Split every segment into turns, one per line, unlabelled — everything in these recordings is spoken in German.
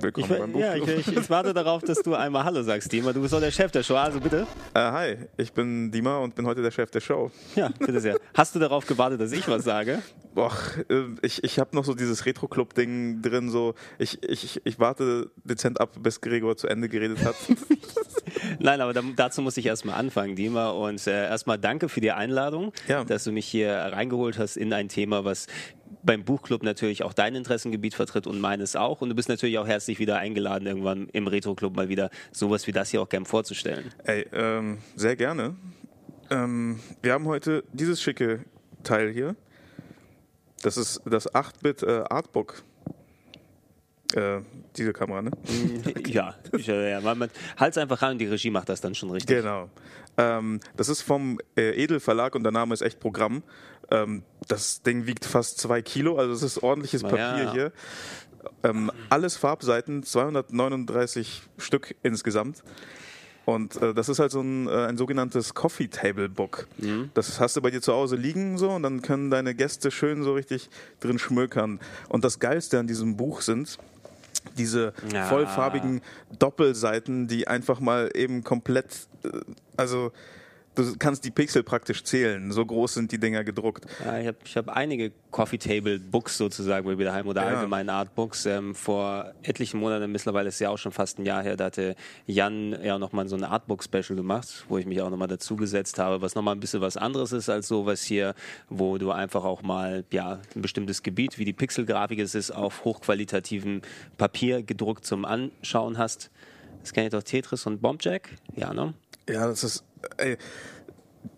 Willkommen
Ich,
beim Buch.
ja, ich, ich, ich warte darauf, dass du einmal Hallo sagst, Dima. Du bist doch der Chef der Show, also bitte.
Äh, hi, ich bin Dima und bin heute der Chef der Show.
Ja, bitte sehr. Hast du darauf gewartet, dass ich was sage?
Boah, äh, ich, ich habe noch so dieses Retro-Club-Ding drin, so ich, ich, ich warte dezent ab, bis Gregor zu Ende geredet hat.
Nein, aber da, dazu muss ich erstmal anfangen, Dima. Und äh, erstmal danke für die Einladung,
Ja.
dass du mich hier reingeholt hast in ein Thema, was beim Buchclub natürlich auch dein Interessengebiet vertritt und meines auch. Und du bist natürlich auch herzlich wieder eingeladen, irgendwann im Retro-Club mal wieder sowas wie das hier auch gern vorzustellen.
Ey, ähm, sehr gerne. Ähm, wir haben heute dieses schicke Teil hier. Das ist das 8-Bit äh, Artbook. Äh, diese Kamera, ne?
ja, ich, äh, ja man, man, halt's einfach ran und die Regie macht das dann schon richtig.
Genau. Ähm, das ist vom äh, Edel Verlag und der Name ist echt Programm. Ähm, das Ding wiegt fast zwei Kilo, also es ist ordentliches Papier
ja.
hier. Ähm, alles Farbseiten, 239 Stück insgesamt. Und äh, das ist halt so ein, äh, ein sogenanntes Coffee Table Book.
Mhm.
Das hast du bei dir zu Hause liegen so und dann können deine Gäste schön so richtig drin schmökern. Und das Geilste an diesem Buch sind diese
Ja.
vollfarbigen Doppelseiten, die einfach mal eben komplett, äh, also du kannst die Pixel praktisch zählen. So groß sind die Dinger gedruckt.
Ja, ich habe ich hab einige Coffee Table Books sozusagen bei daheim oder
Ja.
allgemein Art Books. Ähm, vor etlichen Monaten, mittlerweile ist ja auch schon fast ein Jahr her, da hatte Jan ja nochmal so ein Artbook Special gemacht, wo ich mich auch nochmal dazugesetzt habe, was nochmal ein bisschen was anderes ist als sowas hier, wo du einfach auch mal ja, ein bestimmtes Gebiet, wie die Pixelgrafik es ist, auf hochqualitativem Papier gedruckt zum Anschauen hast. Das kenne ich doch Tetris und Bombjack. Ja, ne?
Ja, das ist, ey,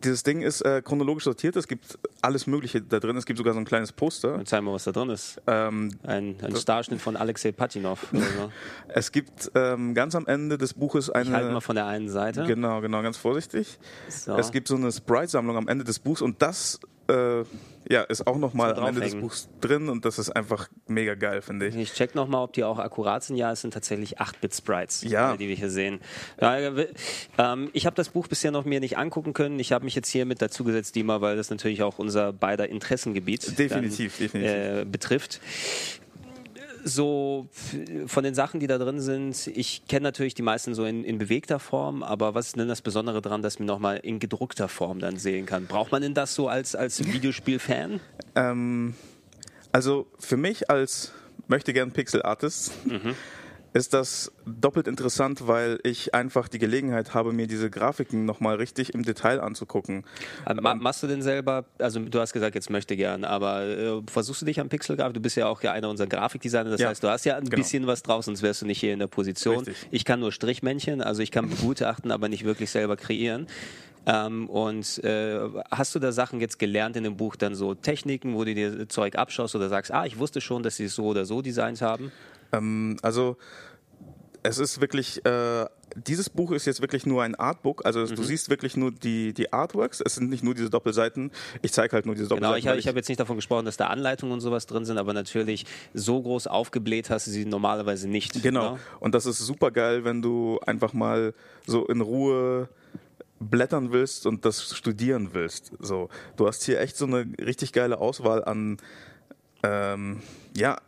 dieses Ding ist äh, chronologisch sortiert. Es gibt alles Mögliche da drin. Es gibt sogar so ein kleines Poster.
Und zeig mal, was da drin ist.
Ähm,
Ein, ein Starschnitt von Alexei Patinov.
Es gibt ähm, ganz am Ende des Buches eine.
Ich halte mal von der einen Seite.
Genau, genau, ganz vorsichtig.
So.
Es gibt so eine Sprite-Sammlung am Ende des Buchs und das äh, ja, ist auch nochmal am Ende des. Buchs drin und das ist einfach mega geil, finde ich.
Ich check nochmal, ob die auch akkurat sind. Ja, es sind tatsächlich 8-Bit-Sprites,
Ja.
die wir hier sehen. Äh, ähm, ich habe das Buch bisher noch mir nicht angucken können. Ich habe mich jetzt hier mit dazugesetzt, Dima, weil das natürlich auch unser beider Interessengebiet
Definitiv,
dann,
definitiv.
Äh, betrifft. So f- von den Sachen, die da drin sind, ich kenne natürlich die meisten so in, in bewegter Form, aber was ist denn das Besondere daran, dass man nochmal in gedruckter Form dann sehen kann? Braucht man denn das so als, als Videospiel-Fan?
Ähm, also für mich als möchte gern Pixel Artist ist das doppelt interessant, weil ich einfach die Gelegenheit habe, mir diese Grafiken nochmal richtig im Detail anzugucken.
Aber ma machst du denn selber, also du hast gesagt, jetzt möchte gern, aber äh, versuchst du dich am Pixelgrafik? Du bist ja auch ja einer unserer Grafikdesigner, das
Ja,
heißt, du hast ja ein
genau.
bisschen was draus, sonst wärst du nicht hier in der Position.
Richtig.
Ich kann nur Strichmännchen, also ich kann begutachten, aber nicht wirklich selber kreieren. Ähm, und äh, hast du da Sachen jetzt gelernt in dem Buch, dann so Techniken, wo du dir Zeug abschaust oder sagst, ah, ich wusste schon, dass sie es so oder so designt haben?
Ähm, also es ist wirklich, äh, dieses Buch ist jetzt wirklich nur ein Artbook, also
Mhm.
du siehst wirklich nur die, die Artworks, es sind nicht nur diese Doppelseiten, ich zeige halt nur diese
Genau,
Doppelseiten.
ich habe
weil
ich hab jetzt nicht davon gesprochen, dass da Anleitungen und sowas drin sind, aber natürlich so groß aufgebläht hast du sie normalerweise nicht.
Genau.
ne?
Und das ist super geil, wenn du einfach mal so in Ruhe blättern willst und das studieren willst. So, du hast hier echt so eine richtig geile Auswahl an, ähm, ja,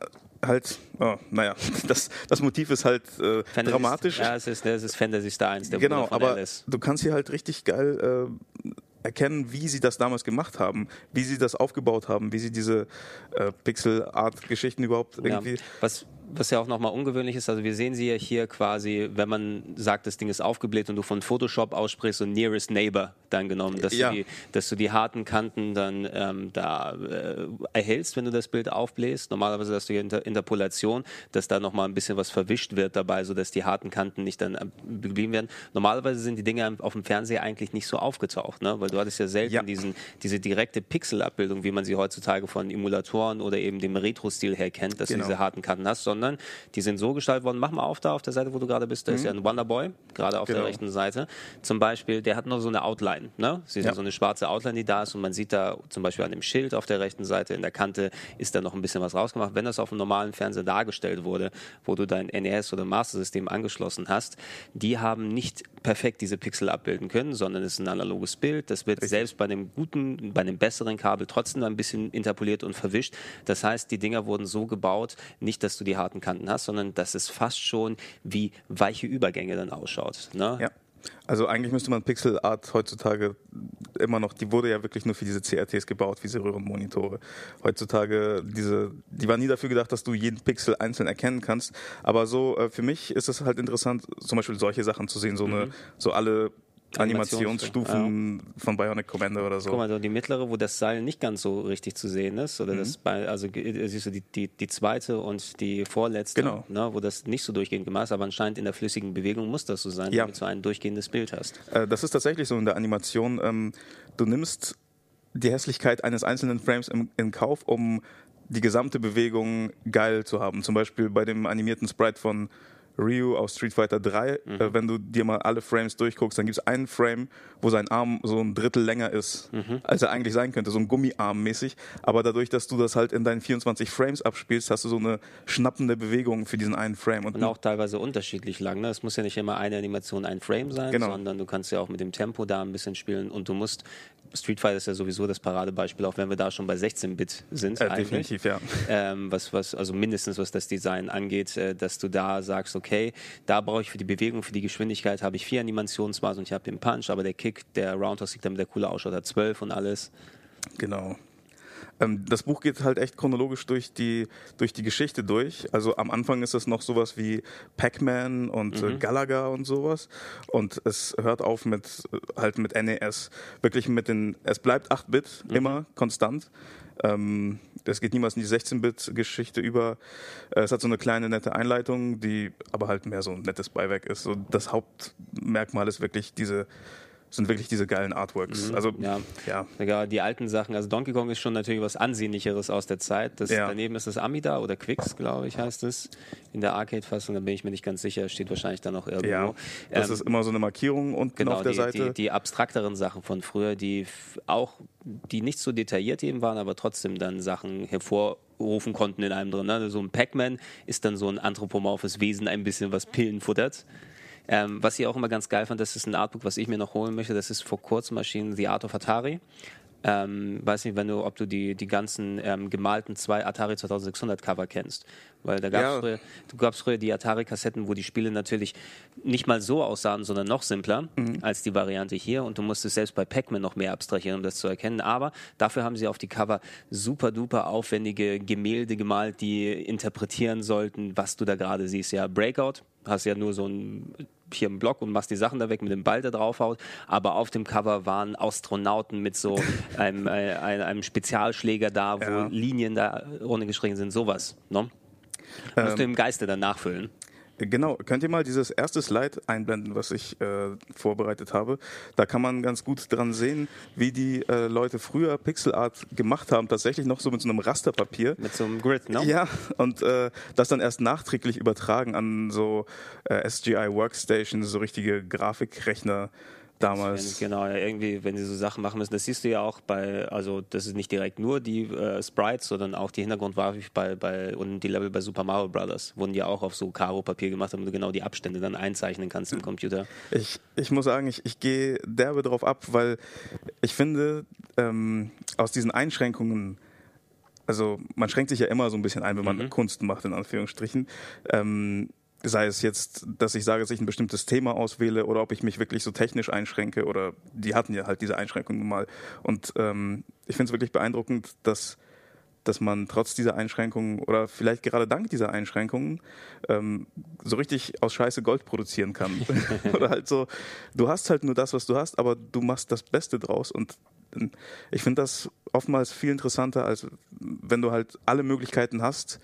halt, oh, naja, das, das Motiv ist halt äh, dramatisch.
Ja, es ist, es ist Fantasy Star 1, der
genau, aber
Alice.
du kannst hier halt richtig geil äh, erkennen, wie sie das damals gemacht haben, wie sie das aufgebaut haben, wie sie diese äh, Pixel-Art-Geschichten überhaupt
Ja.
irgendwie.
Was, was ja auch nochmal ungewöhnlich ist, also wir sehen sie ja hier quasi, wenn man sagt, das Ding ist aufgebläht und du von Photoshop aussprichst, so Nearest Neighbor dann genommen, dass,
Ja.
du, die, dass du die harten Kanten dann ähm, da äh, erhältst, wenn du das Bild aufbläst. Normalerweise hast du hier Inter Interpolation, dass da nochmal ein bisschen was verwischt wird dabei, sodass die harten Kanten nicht dann äh, geblieben werden. Normalerweise sind die Dinge auf dem Fernseher eigentlich nicht so aufgetaucht, ne? weil du hattest ja selten
Ja.
diesen, diese direkte Pixelabbildung, wie man sie heutzutage von Emulatoren oder eben dem Retro-Stil her kennt, dass
Genau.
du diese harten Kanten hast, sondern die sind so gestaltet worden. Mach mal auf da auf der Seite, wo du gerade bist. Da ist ja ein Wonderboy, gerade auf der
Genau.
rechten Seite. Zum Beispiel, der hat noch so eine Outline. Ne? Du,
Ja.
so eine schwarze Outline, die da ist und man sieht da zum Beispiel an dem Schild auf der rechten Seite in der Kante ist da noch ein bisschen was rausgemacht. Wenn das auf einem normalen Fernseher dargestellt wurde, wo du dein NES oder Master System angeschlossen hast, die haben nicht perfekt diese Pixel abbilden können, sondern es ist ein analoges Bild. Das wird selbst bei einem guten, bei einem besseren Kabel trotzdem ein bisschen interpoliert und verwischt. Das heißt, die Dinger wurden so gebaut, nicht, dass du die harten Kanten hast, sondern dass es fast schon wie weiche Übergänge dann ausschaut. Ne?
Ja. Also eigentlich müsste man Pixel Art heutzutage immer noch, die wurde ja wirklich nur für diese CRTs gebaut, diese Röhrenmonitore. Heutzutage, diese, die war nie dafür gedacht, dass du jeden Pixel einzeln erkennen kannst. Aber so, äh, für mich ist es halt interessant, zum Beispiel solche Sachen zu sehen, so eine, so alle Animationsstufen ja. von Bionic Commander oder so.
Guck mal, die mittlere, wo das Seil nicht ganz so richtig zu sehen ist, oder mhm. das also äh, siehst du die, die, die zweite und die vorletzte,
genau.
ne, wo das nicht so durchgehend gemacht ist, aber anscheinend in der flüssigen Bewegung muss das so sein, ja. damit du ein durchgehendes Bild hast.
Äh, das ist tatsächlich so in der Animation. Ähm, du nimmst die Hässlichkeit eines einzelnen Frames im, in Kauf, um die gesamte Bewegung geil zu haben. Zum Beispiel bei dem animierten Sprite von Ryu aus Street Fighter 3, mhm. äh, wenn du dir mal alle Frames durchguckst, dann gibt es einen Frame, wo sein Arm so ein Drittel länger ist, mhm. als er eigentlich sein könnte, so ein Gummiarm mäßig. Aber dadurch, dass du das halt in deinen 24 Frames abspielst, hast du so eine schnappende Bewegung für diesen einen Frame.
Und, und auch teilweise unterschiedlich lang. Ne? Es muss ja nicht immer eine Animation ein Frame sein, genau. sondern du kannst ja auch mit dem Tempo da ein bisschen spielen und du musst Street Fighter ist ja sowieso das Paradebeispiel, auch wenn wir da schon bei 16-Bit sind.
Äh, definitiv, ja.
Ähm, was, was, also mindestens was das Design angeht, äh, dass du da sagst, okay, da brauche ich für die Bewegung, für die Geschwindigkeit habe ich vier Animationsmaß und ich habe den Punch, aber der Kick, der Roundhouse liegt damit der coole ausschaut, hat zwölf und alles.
Genau. Ähm, das Buch geht halt echt chronologisch durch die, durch die Geschichte durch. Also am Anfang ist es noch sowas wie Pac-Man und äh, mhm. äh, Galaga und sowas. Und es hört auf mit äh, halt mit NES. Wirklich mit den, es bleibt 8-Bit mhm. immer konstant. Ähm, das geht niemals in die 16-Bit-Geschichte über. Äh, es hat so eine kleine nette Einleitung, die aber halt mehr so ein nettes Beiwerk ist. So das Hauptmerkmal ist wirklich diese sind wirklich diese geilen Artworks. Mhm, also
ja. ja. ja. Die alten Sachen, also Donkey Kong ist schon natürlich was Ansehnlicheres aus der Zeit. Das, ja. Daneben ist das Amida oder Quicks, glaube ich, heißt es. In der Arcade-Fassung, da bin ich mir nicht ganz sicher, steht wahrscheinlich da noch irgendwo. Ja,
das ähm, ist immer so eine Markierung unten genau, auf der
die,
Seite.
Die, die abstrakteren Sachen von früher, die auch, die nicht so detailliert eben waren, aber trotzdem dann Sachen hervorrufen konnten in einem drin. Ne? So ein Pac-Man ist dann so ein anthropomorphes Wesen, ein bisschen was Pillen futtert. Ähm, was ich auch immer ganz geil fand, das ist ein Artbook, was ich mir noch holen möchte. Das ist vor kurzem erschienen, The Art of Atari. Ähm, weiß nicht, wenn du, ob du die, die ganzen ähm, gemalten zwei Atari 2600 Cover kennst. Weil da gab es ja. früher, gab's früher die Atari-Kassetten, wo die Spiele natürlich nicht mal so aussahen, sondern noch simpler mhm. als die Variante hier. Und du musstest selbst bei Pac-Man noch mehr abstrahieren, um das zu erkennen. Aber dafür haben sie auf die Cover super duper aufwendige Gemälde gemalt, die interpretieren sollten, was du da gerade siehst. Ja, Breakout, hast ja nur so ein hier im Block und machst die Sachen da weg mit dem Ball, der draufhaut. Aber auf dem Cover waren Astronauten mit so einem, äh, einem Spezialschläger da, wo ja. Linien da runtergeschrieben sind, sowas. Ne? Ähm, Musst du im Geiste dann nachfüllen.
Genau, könnt ihr mal dieses erste Slide einblenden, was ich äh, vorbereitet habe? Da kann man ganz gut dran sehen, wie die äh, Leute früher Pixelart gemacht haben, tatsächlich noch so mit so einem Rasterpapier.
Mit so einem Grid, ne?
Ja, und äh, das dann erst nachträglich übertragen an so äh, SGI Workstations, so richtige Grafikrechner damals.
Genau, ja, irgendwie, wenn sie so Sachen machen müssen. Das siehst du ja auch bei, also das ist nicht direkt nur die äh, Sprites, sondern auch die Hintergrundgrafik bei, bei und die Level bei Super Mario Brothers wurden ja auch auf so Karo-Papier gemacht, damit du genau die Abstände dann einzeichnen kannst im Computer.
Ich, ich muss sagen, ich, ich gehe derbe drauf ab, weil ich finde, ähm, aus diesen Einschränkungen also man schränkt sich ja immer so ein bisschen ein, wenn man mhm. Kunst macht, in Anführungsstrichen. Ähm, sei es jetzt, dass ich sage, dass ich ein bestimmtes Thema auswähle oder ob ich mich wirklich so technisch einschränke oder die hatten ja halt diese Einschränkungen mal. Und ähm, ich finde es wirklich beeindruckend, dass dass man trotz dieser Einschränkungen oder vielleicht gerade dank dieser Einschränkungen ähm, so richtig aus Scheiße Gold produzieren kann. oder halt so, du hast halt nur das, was du hast, aber du machst das Beste draus und ähm, ich finde das oftmals viel interessanter, als wenn du halt alle Möglichkeiten hast,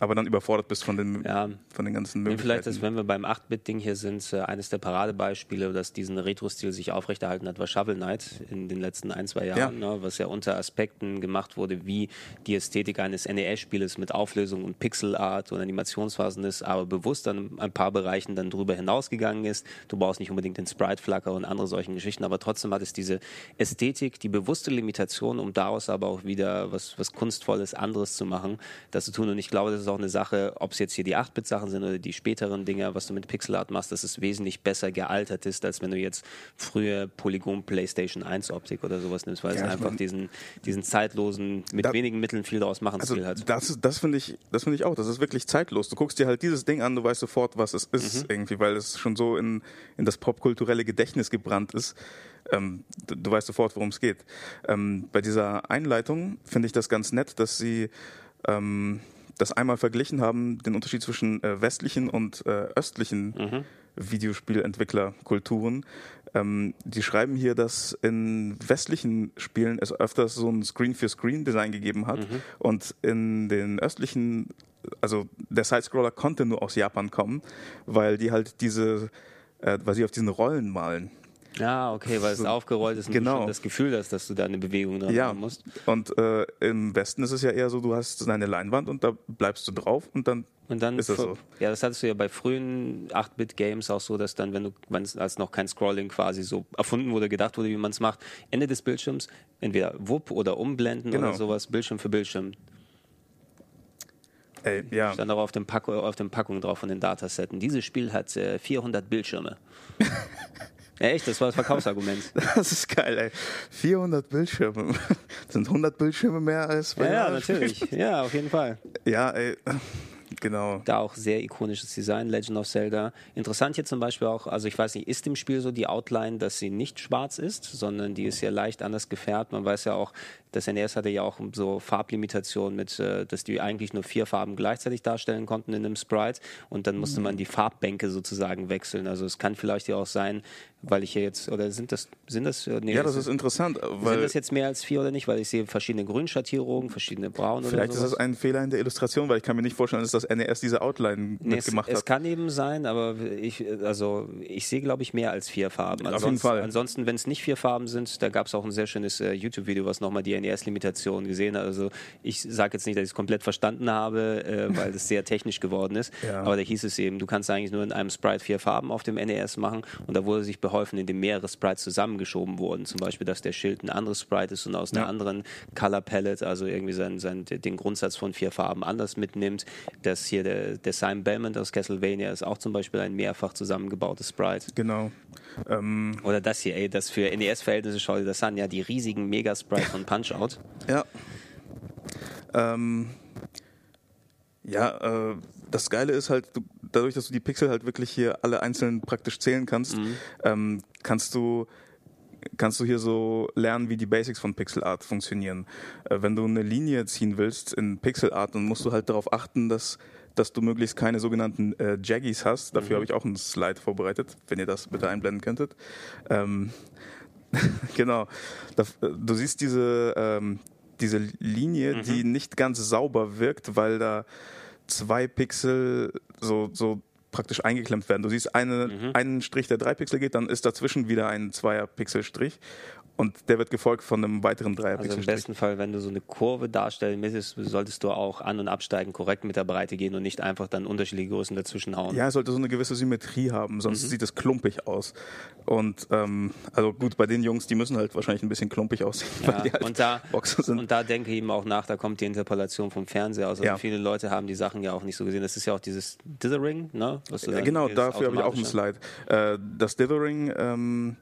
aber dann überfordert bist von den, ja. von den ganzen Möglichkeiten.
Vielleicht ist, wenn wir beim 8-Bit-Ding hier sind, äh, eines der Paradebeispiele, dass diesen Retro-Stil sich aufrechterhalten hat, war Shovel Knight in den letzten ein, zwei Jahren, ja. ne, was ja unter Aspekten gemacht wurde, wie die Ästhetik eines NES-Spieles mit Auflösung und Pixelart und Animationsphasen ist, aber bewusst an ein paar Bereichen dann drüber hinausgegangen ist. Du brauchst nicht unbedingt den Sprite-Flacker und andere solchen Geschichten, aber trotzdem hat es diese Ästhetik, die bewusste Limitation, um daraus aber auch wieder was, was Kunstvolles anderes zu machen, dass du zu tun. Und ich glaube, das ist auch eine Sache, ob es jetzt hier die 8-Bit-Sachen sind oder die späteren Dinger, was du mit Pixelart machst, dass es wesentlich besser gealtert ist, als wenn du jetzt früher Polygon PlayStation 1 Optik oder sowas nimmst, weil ja, es einfach mein, diesen, diesen zeitlosen, mit da, wenigen Mitteln viel daraus machen
also
Stil hat.
Das, das finde ich, das ich auch. Das ist wirklich zeitlos. Du guckst dir halt dieses Ding an, du weißt sofort, was es ist, mhm. irgendwie, weil es schon so in, in das popkulturelle Gedächtnis gebrannt ist. Ähm, du, du, weißt sofort, worum es geht. Ähm, bei dieser Einleitung finde ich das ganz nett, dass sie ähm, das einmal verglichen haben, den Unterschied zwischen äh, westlichen und äh, östlichen mhm. Videospielentwicklerkulturen. Ähm, die schreiben hier, dass in westlichen Spielen es öfters so ein Screen-für-Screen-Design gegeben hat mhm. und in den östlichen, also der Sidescroller konnte nur aus Japan kommen, weil die halt diese, äh, weil sie auf diesen Rollen malen.
Ja, okay, weil es aufgerollt ist und genau. du das Gefühl hast, dass du da eine Bewegung dran
ja.
haben musst.
Und äh, im Westen ist es ja eher so, du hast eine Leinwand und da bleibst du drauf und dann, und dann ist das so.
Ja, das hattest du ja bei frühen 8-Bit-Games auch so, dass dann, wenn du, wenn es als noch kein Scrolling quasi so erfunden wurde, gedacht wurde, wie man es macht, Ende des Bildschirms entweder Wupp oder Umblenden genau. oder sowas, Bildschirm für Bildschirm.
Ey, ja.
Stand auch auf dem, Pack, auf dem Packung drauf von den Datasetten. Dieses Spiel hat äh, 400 Bildschirme. Echt? Das war das Verkaufsargument.
Das ist geil, ey. 400 Bildschirme. Das sind 100 Bildschirme mehr als
bei Ja, ja natürlich. Ja, auf jeden Fall.
Ja, ey. Genau.
Da auch sehr ikonisches Design, Legend of Zelda. Interessant hier zum Beispiel auch, also ich weiß nicht, ist im Spiel so die Outline, dass sie nicht schwarz ist, sondern die ist ja leicht anders gefärbt. Man weiß ja auch, das NES hatte ja auch so Farblimitationen mit, äh, dass die eigentlich nur vier Farben gleichzeitig darstellen konnten in einem Sprite und dann musste man die Farbbänke sozusagen wechseln. Also es kann vielleicht ja auch sein, weil ich hier jetzt, oder sind das, sind das,
nee, ja, das ist interessant.
Weil sind das jetzt mehr als vier oder nicht? Weil ich sehe verschiedene Grünschattierungen, verschiedene Braun
Vielleicht ist das ein Fehler in der Illustration, weil ich kann mir nicht vorstellen, dass das NES diese Outline nee, mitgemacht
es,
hat.
Es kann eben sein, aber ich, also ich sehe, glaube ich, mehr als vier Farben.
Ansonsten, Auf jeden Fall.
Ansonsten, wenn es nicht vier Farben sind, da gab es auch ein sehr schönes äh, YouTube-Video, was nochmal die NES-Limitation gesehen hat. Also ich sage jetzt nicht, dass ich es komplett verstanden habe, äh, weil es sehr technisch geworden ist, ja. aber da hieß es eben, du kannst eigentlich nur in einem Sprite vier Farben auf dem NES machen und da wurde sich beholfen, indem mehrere Sprites zusammengeschoben wurden. Zum Beispiel, dass der Schild ein anderes Sprite ist und aus einer anderen Color Palette, also irgendwie sein, sein, den Grundsatz von vier Farben anders mitnimmt. Dass hier der, der Simon Belmont aus Castlevania ist auch zum Beispiel ein mehrfach zusammengebautes Sprite.
Genau.
Ähm Oder das hier, ey, das für NES-Verhältnisse schau dir das an, ja, die riesigen Mega-Sprites von Punch-Out.
Ja. Ähm, ja, äh, das Geile ist halt, du, dadurch, dass du die Pixel halt wirklich hier alle einzeln praktisch zählen kannst, mhm. ähm, kannst du kannst du hier so lernen, wie die Basics von Pixel Art funktionieren. Äh, wenn du eine Linie ziehen willst in Pixel Art, dann musst du halt darauf achten, dass dass du möglichst keine sogenannten äh, Jaggies hast. Dafür mhm. habe ich auch einen Slide vorbereitet, wenn ihr das bitte einblenden könntet. Ähm, genau. Du siehst diese, ähm, diese Linie, mhm. die nicht ganz sauber wirkt, weil da zwei Pixel so, so praktisch eingeklemmt werden. Du siehst eine, mhm. einen Strich, der drei Pixel geht, dann ist dazwischen wieder ein Zweier-Pixel-Strich und der wird gefolgt von einem weiteren Dreierpixel.
Also im besten Fall, wenn du so eine Kurve darstellen möchtest, solltest du auch an- und absteigen korrekt mit der Breite gehen und nicht einfach dann unterschiedliche Größen dazwischen hauen.
Ja, es sollte so eine gewisse Symmetrie haben, sonst mhm. sieht es klumpig aus. Und ähm, also gut, bei den Jungs, die müssen halt wahrscheinlich ein bisschen klumpig aussehen,
ja, weil die halt und da, Boxer sind. Und da denke ich eben auch nach, da kommt die Interpolation vom Fernseher aus. Also ja. viele Leute haben die Sachen ja auch nicht so gesehen. Das ist ja auch dieses Dithering, ne?
Ja, genau, dafür habe ich auch einen Slide. Äh, das Dithering ähm,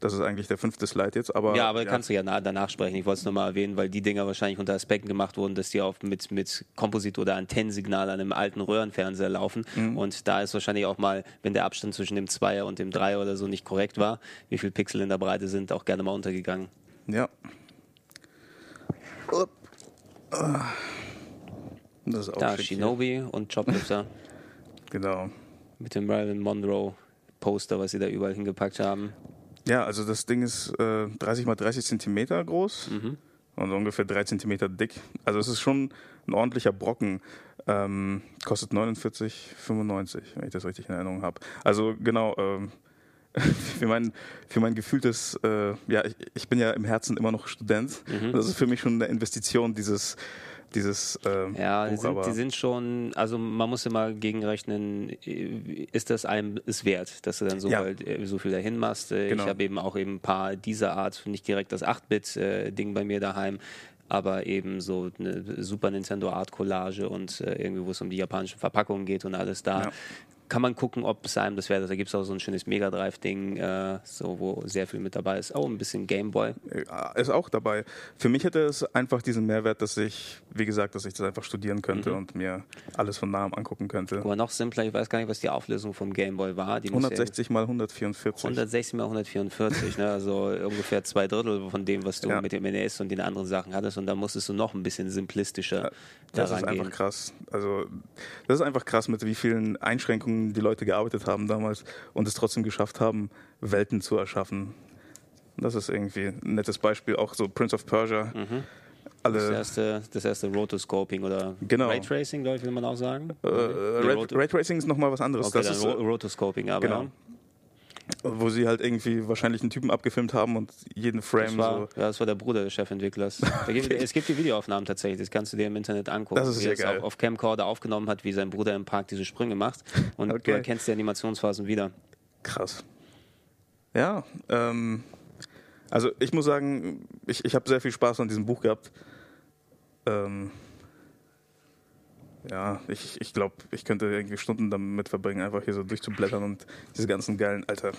das ist eigentlich der fünfte Slide jetzt, aber.
Ja, aber ja. kannst du ja danach sprechen. Ich wollte es nochmal erwähnen, weil die Dinger wahrscheinlich unter Aspekten gemacht wurden, dass die auch mit, mit Komposit- oder Antennensignal an einem alten Röhrenfernseher laufen. Mhm. Und da ist wahrscheinlich auch mal, wenn der Abstand zwischen dem Zweier und dem Dreier oder so nicht korrekt war, wie viele Pixel in der Breite sind, auch gerne mal untergegangen.
Ja.
Das ist auch da, Shinobi hier. und Choplifter.
genau.
Mit dem Marilyn Monroe Poster, was sie da überall hingepackt haben.
Ja, also das Ding ist äh, 30 mal 30 Zentimeter groß mhm. und ungefähr 3 Zentimeter dick. Also es ist schon ein ordentlicher Brocken. Ähm, kostet 49,95, wenn ich das richtig in Erinnerung habe. Also genau, ähm, für mein, für mein gefühltes, äh, ja, ich, ich, bin ja im Herzen immer noch Student. Mhm. Das ist für mich schon eine Investition, dieses dieses äh,
Ja, Buch, die, sind, die sind schon, also man muss immer gegenrechnen, ist das einem es wert, dass du dann so, ja. halt, äh, so viel dahin machst. Äh, genau. Ich habe eben auch eben ein paar dieser Art, nicht direkt das 8-Bit-Ding bei mir daheim, aber eben so eine Super Nintendo Art Collage und äh, irgendwie, wo es um die japanischen Verpackungen geht und alles da. Ja kann man gucken, ob es einem das wäre. Da gibt es auch so ein schönes Mega Drive-Ding, äh, so, wo sehr viel mit dabei ist. Auch ein bisschen Gameboy.
Ist auch dabei. Für mich hätte es einfach diesen Mehrwert, dass ich, wie gesagt, dass ich das einfach studieren könnte mhm. und mir alles von nahem angucken könnte.
Aber noch simpler, ich weiß gar nicht, was die Auflösung vom Gameboy war. Die
160 mal 144.
160 mal 144, ne? also ungefähr zwei Drittel von dem, was du ja. mit dem NES und den anderen Sachen hattest. Und da musstest du noch ein bisschen simplistischer ja,
Das ist einfach krass. Also, das ist einfach krass, mit wie vielen Einschränkungen die Leute gearbeitet haben damals und es trotzdem geschafft haben, Welten zu erschaffen. Das ist irgendwie ein nettes Beispiel. Auch so Prince of Persia. Mhm.
Das erste, das erste Rotoscoping oder
genau.
Raytracing, glaube ich, will man auch sagen.
Äh, Raytracing ist nochmal was anderes.
Okay, das ist Rotoscoping, aber genau.
Wo sie halt irgendwie wahrscheinlich einen Typen abgefilmt haben und jeden Frame
war,
so.
Ja, das war der Bruder des Chefentwicklers. Gibt, es gibt die Videoaufnahmen tatsächlich, das kannst du dir im Internet angucken.
Das ist
wie er
geil.
Auf, auf Camcorder aufgenommen hat, wie sein Bruder im Park diese Sprünge macht. Und okay. du erkennst die Animationsphasen wieder.
Krass. Ja, ähm, also ich muss sagen, ich, ich habe sehr viel Spaß an diesem Buch gehabt. Ähm, ja, ich, ich glaube, ich könnte irgendwie Stunden damit verbringen, einfach hier so durchzublättern und diese ganzen geilen, Alter.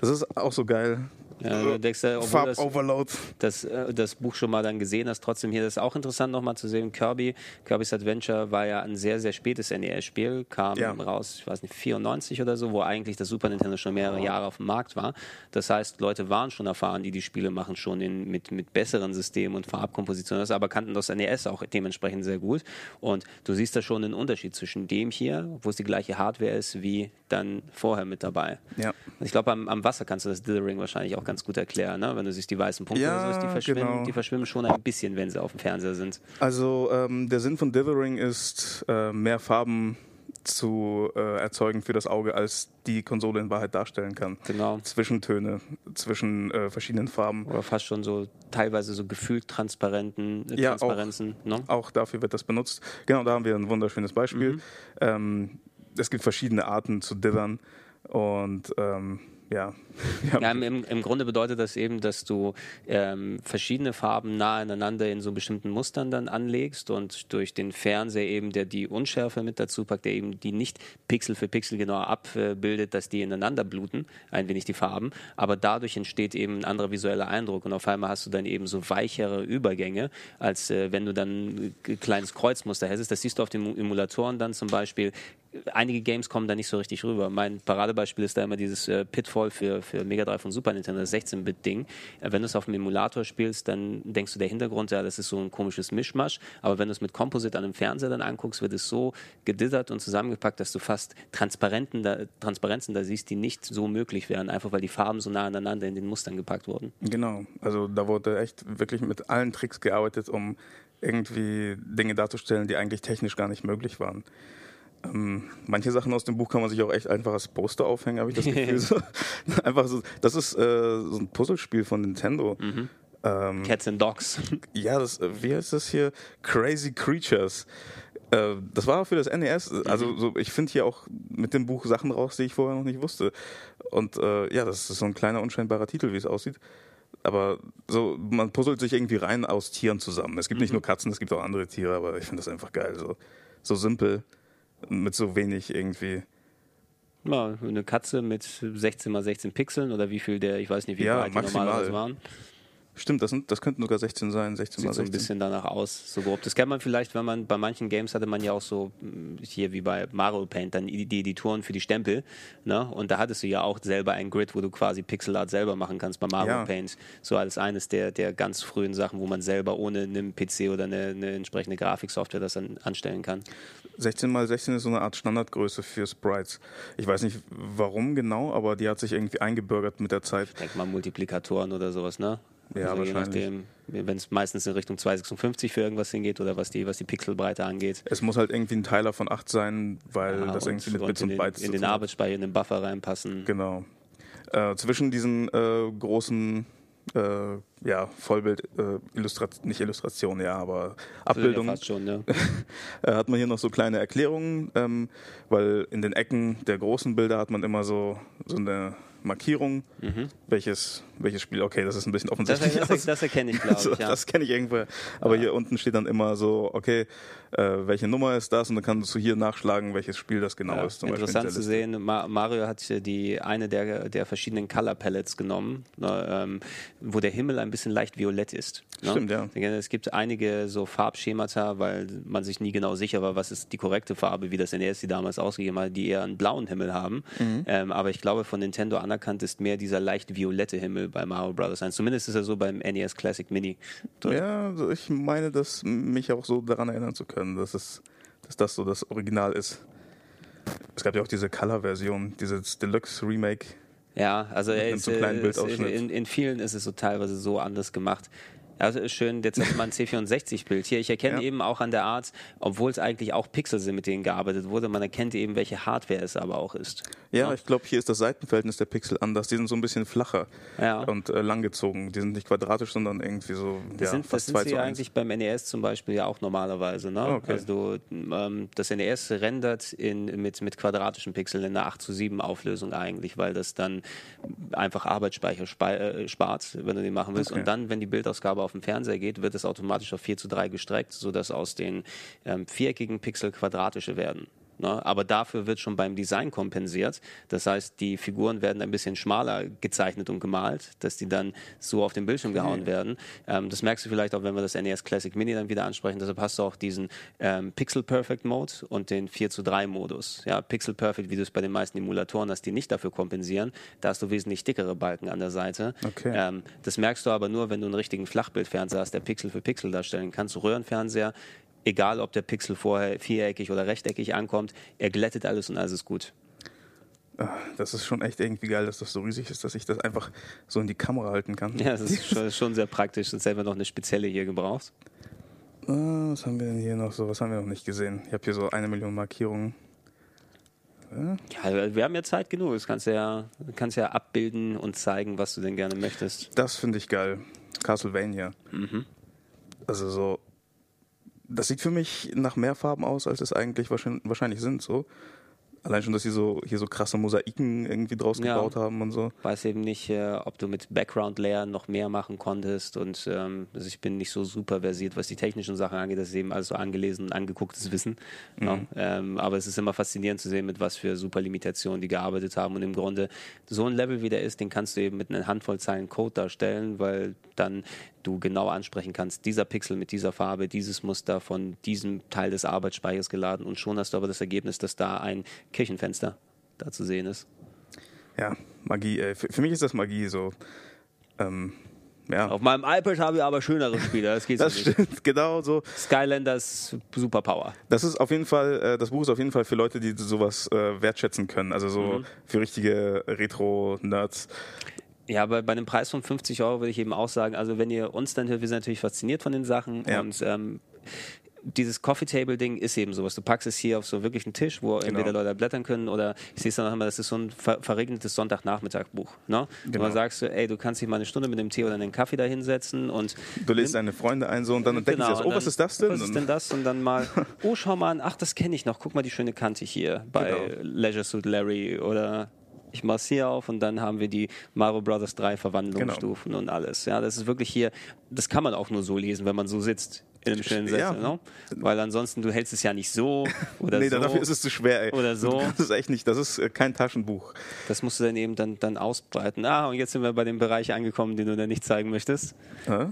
Das ist auch so geil.
Denkst ja,
obwohl Farb
das, das, äh, das, Buch schon mal dann gesehen hast, trotzdem hier das ist auch interessant nochmal zu sehen. Kirby, Kirby's Adventure war ja ein sehr, sehr spätes NES-Spiel, kam ja. raus, ich weiß nicht, 94 oder so, wo eigentlich das Super Nintendo schon mehrere Jahre auf dem Markt war. Das heißt, Leute waren schon erfahren, die die Spiele machen, schon in, mit, mit besseren Systemen und Farbkompositionen, aber kannten das NES auch dementsprechend sehr gut. Und du siehst da schon einen Unterschied zwischen dem hier, wo es die gleiche Hardware ist, wie dann vorher mit dabei.
Ja.
Ich glaube, am, am Wasser kannst du das Dithering wahrscheinlich auch ganz gut erklären, ne? wenn du siehst, die weißen Punkte
ja,
so, die verschwimmen, genau. die verschwimmen schon ein bisschen, wenn sie auf dem Fernseher sind.
Also ähm, der Sinn von Dithering ist, äh, mehr Farben zu äh, erzeugen für das Auge, als die Konsole in Wahrheit darstellen kann.
Genau.
Zwischentöne, zwischen äh, verschiedenen Farben.
Oder fast schon so teilweise so gefühlt transparenten
äh, ja, Transparenzen. Auch, ne? auch dafür wird das benutzt. Genau, da haben wir ein wunderschönes Beispiel. Mhm. Ähm, es gibt verschiedene Arten zu dithern und ähm, ja.
ja im, im, Grunde bedeutet das eben, dass du ähm, verschiedene Farben nah aneinander in so bestimmten Mustern dann anlegst und durch den Fernseher eben, der die Unschärfe mit dazu packt, der eben die nicht Pixel für Pixel genau abbildet, dass die ineinander bluten, ein wenig die Farben, aber dadurch entsteht eben ein anderer visueller Eindruck und auf einmal hast du dann eben so weichere Übergänge, als äh, wenn du dann ein kleines Kreuzmuster hättest. Das siehst du auf den Emulatoren dann zum Beispiel einige Games kommen da nicht so richtig rüber. Mein Paradebeispiel ist da immer dieses äh, Pitfall für, für Mega Drive und Super Nintendo, das 16-Bit-Ding. Äh, wenn du es auf dem Emulator spielst, dann denkst du, der Hintergrund, ja, das ist so ein komisches Mischmasch. Aber wenn du es mit Composite an einem Fernseher dann anguckst, wird es so gedittert und zusammengepackt, dass du fast Transparenten da, Transparenzen da siehst, die nicht so möglich wären, einfach weil die Farben so nah aneinander in den Mustern gepackt wurden.
Genau. Also da wurde echt wirklich mit allen Tricks gearbeitet, um irgendwie Dinge darzustellen, die eigentlich technisch gar nicht möglich waren. Ähm, manche Sachen aus dem Buch kann man sich auch echt einfach als Poster aufhängen, habe ich das Gefühl. so. einfach so, das ist äh, so ein Puzzlespiel von Nintendo.
Mhm. Ähm, Cats and Dogs.
Ja, das, äh, wie heißt das hier? Crazy Creatures. Äh, das war für das NES. Also mhm. so, ich finde hier auch mit dem Buch Sachen raus, die ich vorher noch nicht wusste. Und äh, ja, das ist so ein kleiner unscheinbarer Titel, wie es aussieht. Aber so, man puzzelt sich irgendwie rein aus Tieren zusammen. Es gibt mhm. nicht nur Katzen, es gibt auch andere Tiere, aber ich finde das einfach geil. So, so simpel mit so wenig irgendwie.
Ja, eine Katze mit 16 mal 16 Pixeln oder wie viel der, ich weiß nicht, wie
ja,
breit die normalerweise waren.
Stimmt, das, sind, das könnten sogar 16 sein, 16
Sieht
mal 16.
so ein bisschen danach aus, so grob. Das kennt man vielleicht, wenn man bei manchen Games hatte man ja auch so, hm, hier wie bei Mario Paint, dann die, die Editoren für die Stempel. Ne? Und da hattest du ja auch selber ein Grid, wo du quasi Pixelart selber machen kannst bei Mario ja. Paint. So als eines der, der ganz frühen Sachen, wo man selber ohne einen PC oder eine, eine entsprechende Grafiksoftware das dann anstellen kann.
16 mal 16 ist so eine Art Standardgröße für Sprites. Ich weiß nicht warum genau, aber die hat sich irgendwie eingebürgert mit der Zeit. Ich
denke mal Multiplikatoren oder sowas, ne?
Ja, also wahrscheinlich.
wenn es meistens in Richtung 256 für irgendwas hingeht oder was die, was die Pixelbreite angeht.
Es muss halt irgendwie ein Teiler von 8 sein, weil ja, das irgendwie mit Bits und, Bytes
in den, in den Arbeitsspeicher, in den Buffer reinpassen.
Genau. Äh, zwischen diesen äh, großen äh, ja, Vollbild, äh, Illustrat nicht Illustration, ja, aber
Ja,
Abbildung.
fast schon, ja.
äh, hat man hier noch so kleine Erklärungen, ähm, weil in den Ecken der großen Bilder hat man immer so, so eine Markierung, welches, welches Spiel, okay, das ist ein bisschen
Mhm. Das,
offensichtlich.
das, das erkenne ich, glaube ich. Ja.
Das kenne ich irgendwo. Aber hier unten steht dann immer so, okay, äh, welche Nummer ist das? Und dann kannst du hier nachschlagen, welches Spiel das genau
Ja,
ist. In
interessant zu sehen, Ma Mario hat die eine der, der verschiedenen Color Palettes genommen, ne, ähm, wo der Himmel ein bisschen leicht violett ist. Ne?
Stimmt, ja.
Es gibt einige so Farbschemata, weil man sich nie genau sicher war, was ist die korrekte Farbe, wie das NES die damals ausgegeben hat, die eher einen blauen Himmel haben.
Mhm.
Ähm, aber ich glaube, von Nintendo anerkannt ist mehr dieser leicht violette Himmel bei Mario Bros. 1. Zumindest ist er so beim NES Classic Mini.
Ja, also ich meine, dass mich auch so daran erinnern zu können, dass, es, dass das so das Original ist. Es gab ja auch diese Color-Version, dieses Deluxe-Remake.
Ja, also er ist,
so
äh,
Bildausschnitt.
in, in vielen ist es so teilweise so anders gemacht. Also schön, jetzt hat man ein C64-Bild hier. Ich erkenne
Ja.
eben auch an der Art, obwohl es eigentlich auch Pixel sind, mit denen gearbeitet wurde, man erkennt eben, welche Hardware es aber auch ist.
Ja, ich glaube, hier ist das Seitenverhältnis der Pixel anders. Die sind so ein bisschen flacher
Ja.
und äh, langgezogen. Die sind nicht quadratisch, sondern irgendwie so
Das
ja,
sind, das
fast
sind
2
sie
zu
ja
1.
eigentlich beim NES zum Beispiel ja auch normalerweise. Ne?
Okay.
Also du, ähm, das NES rendert in, mit, mit quadratischen Pixeln in einer 8 zu 7 Auflösung eigentlich, weil das dann einfach Arbeitsspeicher spei äh, spart, wenn du den machen willst.
Okay.
Und dann, wenn die Bildausgabe auf dem Fernseher geht, wird es automatisch auf 4 zu 3 gestreckt, sodass aus den ähm, viereckigen Pixel quadratische werden. Ne? Aber dafür wird schon beim Design kompensiert. Das heißt, die Figuren werden ein bisschen schmaler gezeichnet und gemalt, dass die dann so auf den Bildschirm gehauen werden. Ähm, das merkst du vielleicht auch, wenn wir das NES Classic Mini dann wieder ansprechen. Deshalb hast du auch diesen ähm, Pixel Perfect Mode und den 4 zu 3 Modus. Ja, Pixel Perfect, wie du es bei den meisten Emulatoren hast, die nicht dafür kompensieren. Da hast du wesentlich dickere Balken an der Seite.
Okay.
Ähm, das merkst du aber nur, wenn du einen richtigen Flachbildfernseher hast, der Pixel für Pixel darstellen kann. So Röhrenfernseher, egal ob der Pixel vorher viereckig oder rechteckig ankommt, er glättet alles und alles ist gut.
Ah, Das ist schon echt irgendwie geil, dass das so riesig ist, dass ich das einfach so in die Kamera halten kann.
Ja, das ist schon, schon sehr praktisch, sonst hätten wir noch eine spezielle hier gebraucht.
Ah, was haben wir denn hier noch so? Was haben wir noch nicht gesehen? Ich habe hier so eine Million Markierungen.
Ja, wir haben ja Zeit genug. Das kannst du ja, kannst ja abbilden und zeigen, was du denn gerne möchtest.
Das finde ich geil. Castlevania.
Mhm.
Also so, das sieht für mich nach mehr Farben aus, als es eigentlich wahrscheinlich, sind. So. Allein schon, dass sie so hier so krasse Mosaiken irgendwie draus
Ja.
gebaut haben und so.
Weiß eben nicht, äh, ob du mit Background Layer noch mehr machen konntest. Und ähm, also ich bin nicht so super versiert, was die technischen Sachen angeht. Das ist eben alles so angelesen und angegucktes Wissen. Ja, ähm, aber es ist immer faszinierend zu sehen, mit was für super Limitationen die gearbeitet haben. Und im Grunde, so ein Level wie der ist, den kannst du eben mit einer Handvoll Zeilen Code darstellen, weil dann du genau ansprechen kannst, dieser Pixel mit dieser Farbe, dieses Muster von diesem Teil des Arbeitsspeichers geladen. Und schon hast du aber das Ergebnis, dass da ein Kirchenfenster da zu sehen ist.
Ja, Magie. Ey. Für, für mich ist das Magie so. Ähm, ja,
Auf meinem iPad habe ich aber schönere Spiele. Das geht so
das
nicht.
stimmt, genau so.
Skylanders Superpower.
Das ist auf jeden Fall, äh, das Buch ist auf jeden Fall für Leute, die sowas äh, wertschätzen können. Also so
Mhm.
für richtige Retro-Nerds.
Ja, aber bei einem Preis von 50 Euro würde ich eben auch sagen, also wenn ihr uns dann hört, wir sind natürlich fasziniert von den Sachen
Ja.
und ähm, dieses Coffee Table Ding ist eben sowas. Du packst es hier auf so wirklich einen Tisch, wo entweder Leute blättern können oder ich sehe es dann auch immer, das ist so ein ver verregnetes Sonntagnachmittagbuch. Ne?
Genau.
Und man sagst du, ey, du kannst dich mal eine Stunde mit dem Tee oder einen Kaffee da hinsetzen und
Du lädst deine Freunde ein so und dann entdecken sie das. Oh, was ist das denn?
Was ist denn das? Und dann mal, oh, schau mal an, ach, das kenne ich noch. Guck mal die schöne Kante hier bei
Genau.
Leisure Suit Larry oder ich mach's hier auf und dann haben wir die Mario Brothers 3 Verwandlungsstufen
Genau.
und alles. Ja, das ist wirklich hier, das kann man auch nur so lesen, wenn man so sitzt in einem schönen Sessel,
Ja.
ne? Weil ansonsten, du hältst es ja nicht so oder
nee,
so.
dafür ist es zu schwer. Ey.
Oder so.
Du kannst es echt nicht. Das ist äh, kein Taschenbuch.
Das musst du dann eben dann, dann ausbreiten. Ah, und jetzt sind wir bei dem Bereich angekommen, den du dann nicht zeigen möchtest.
Hä?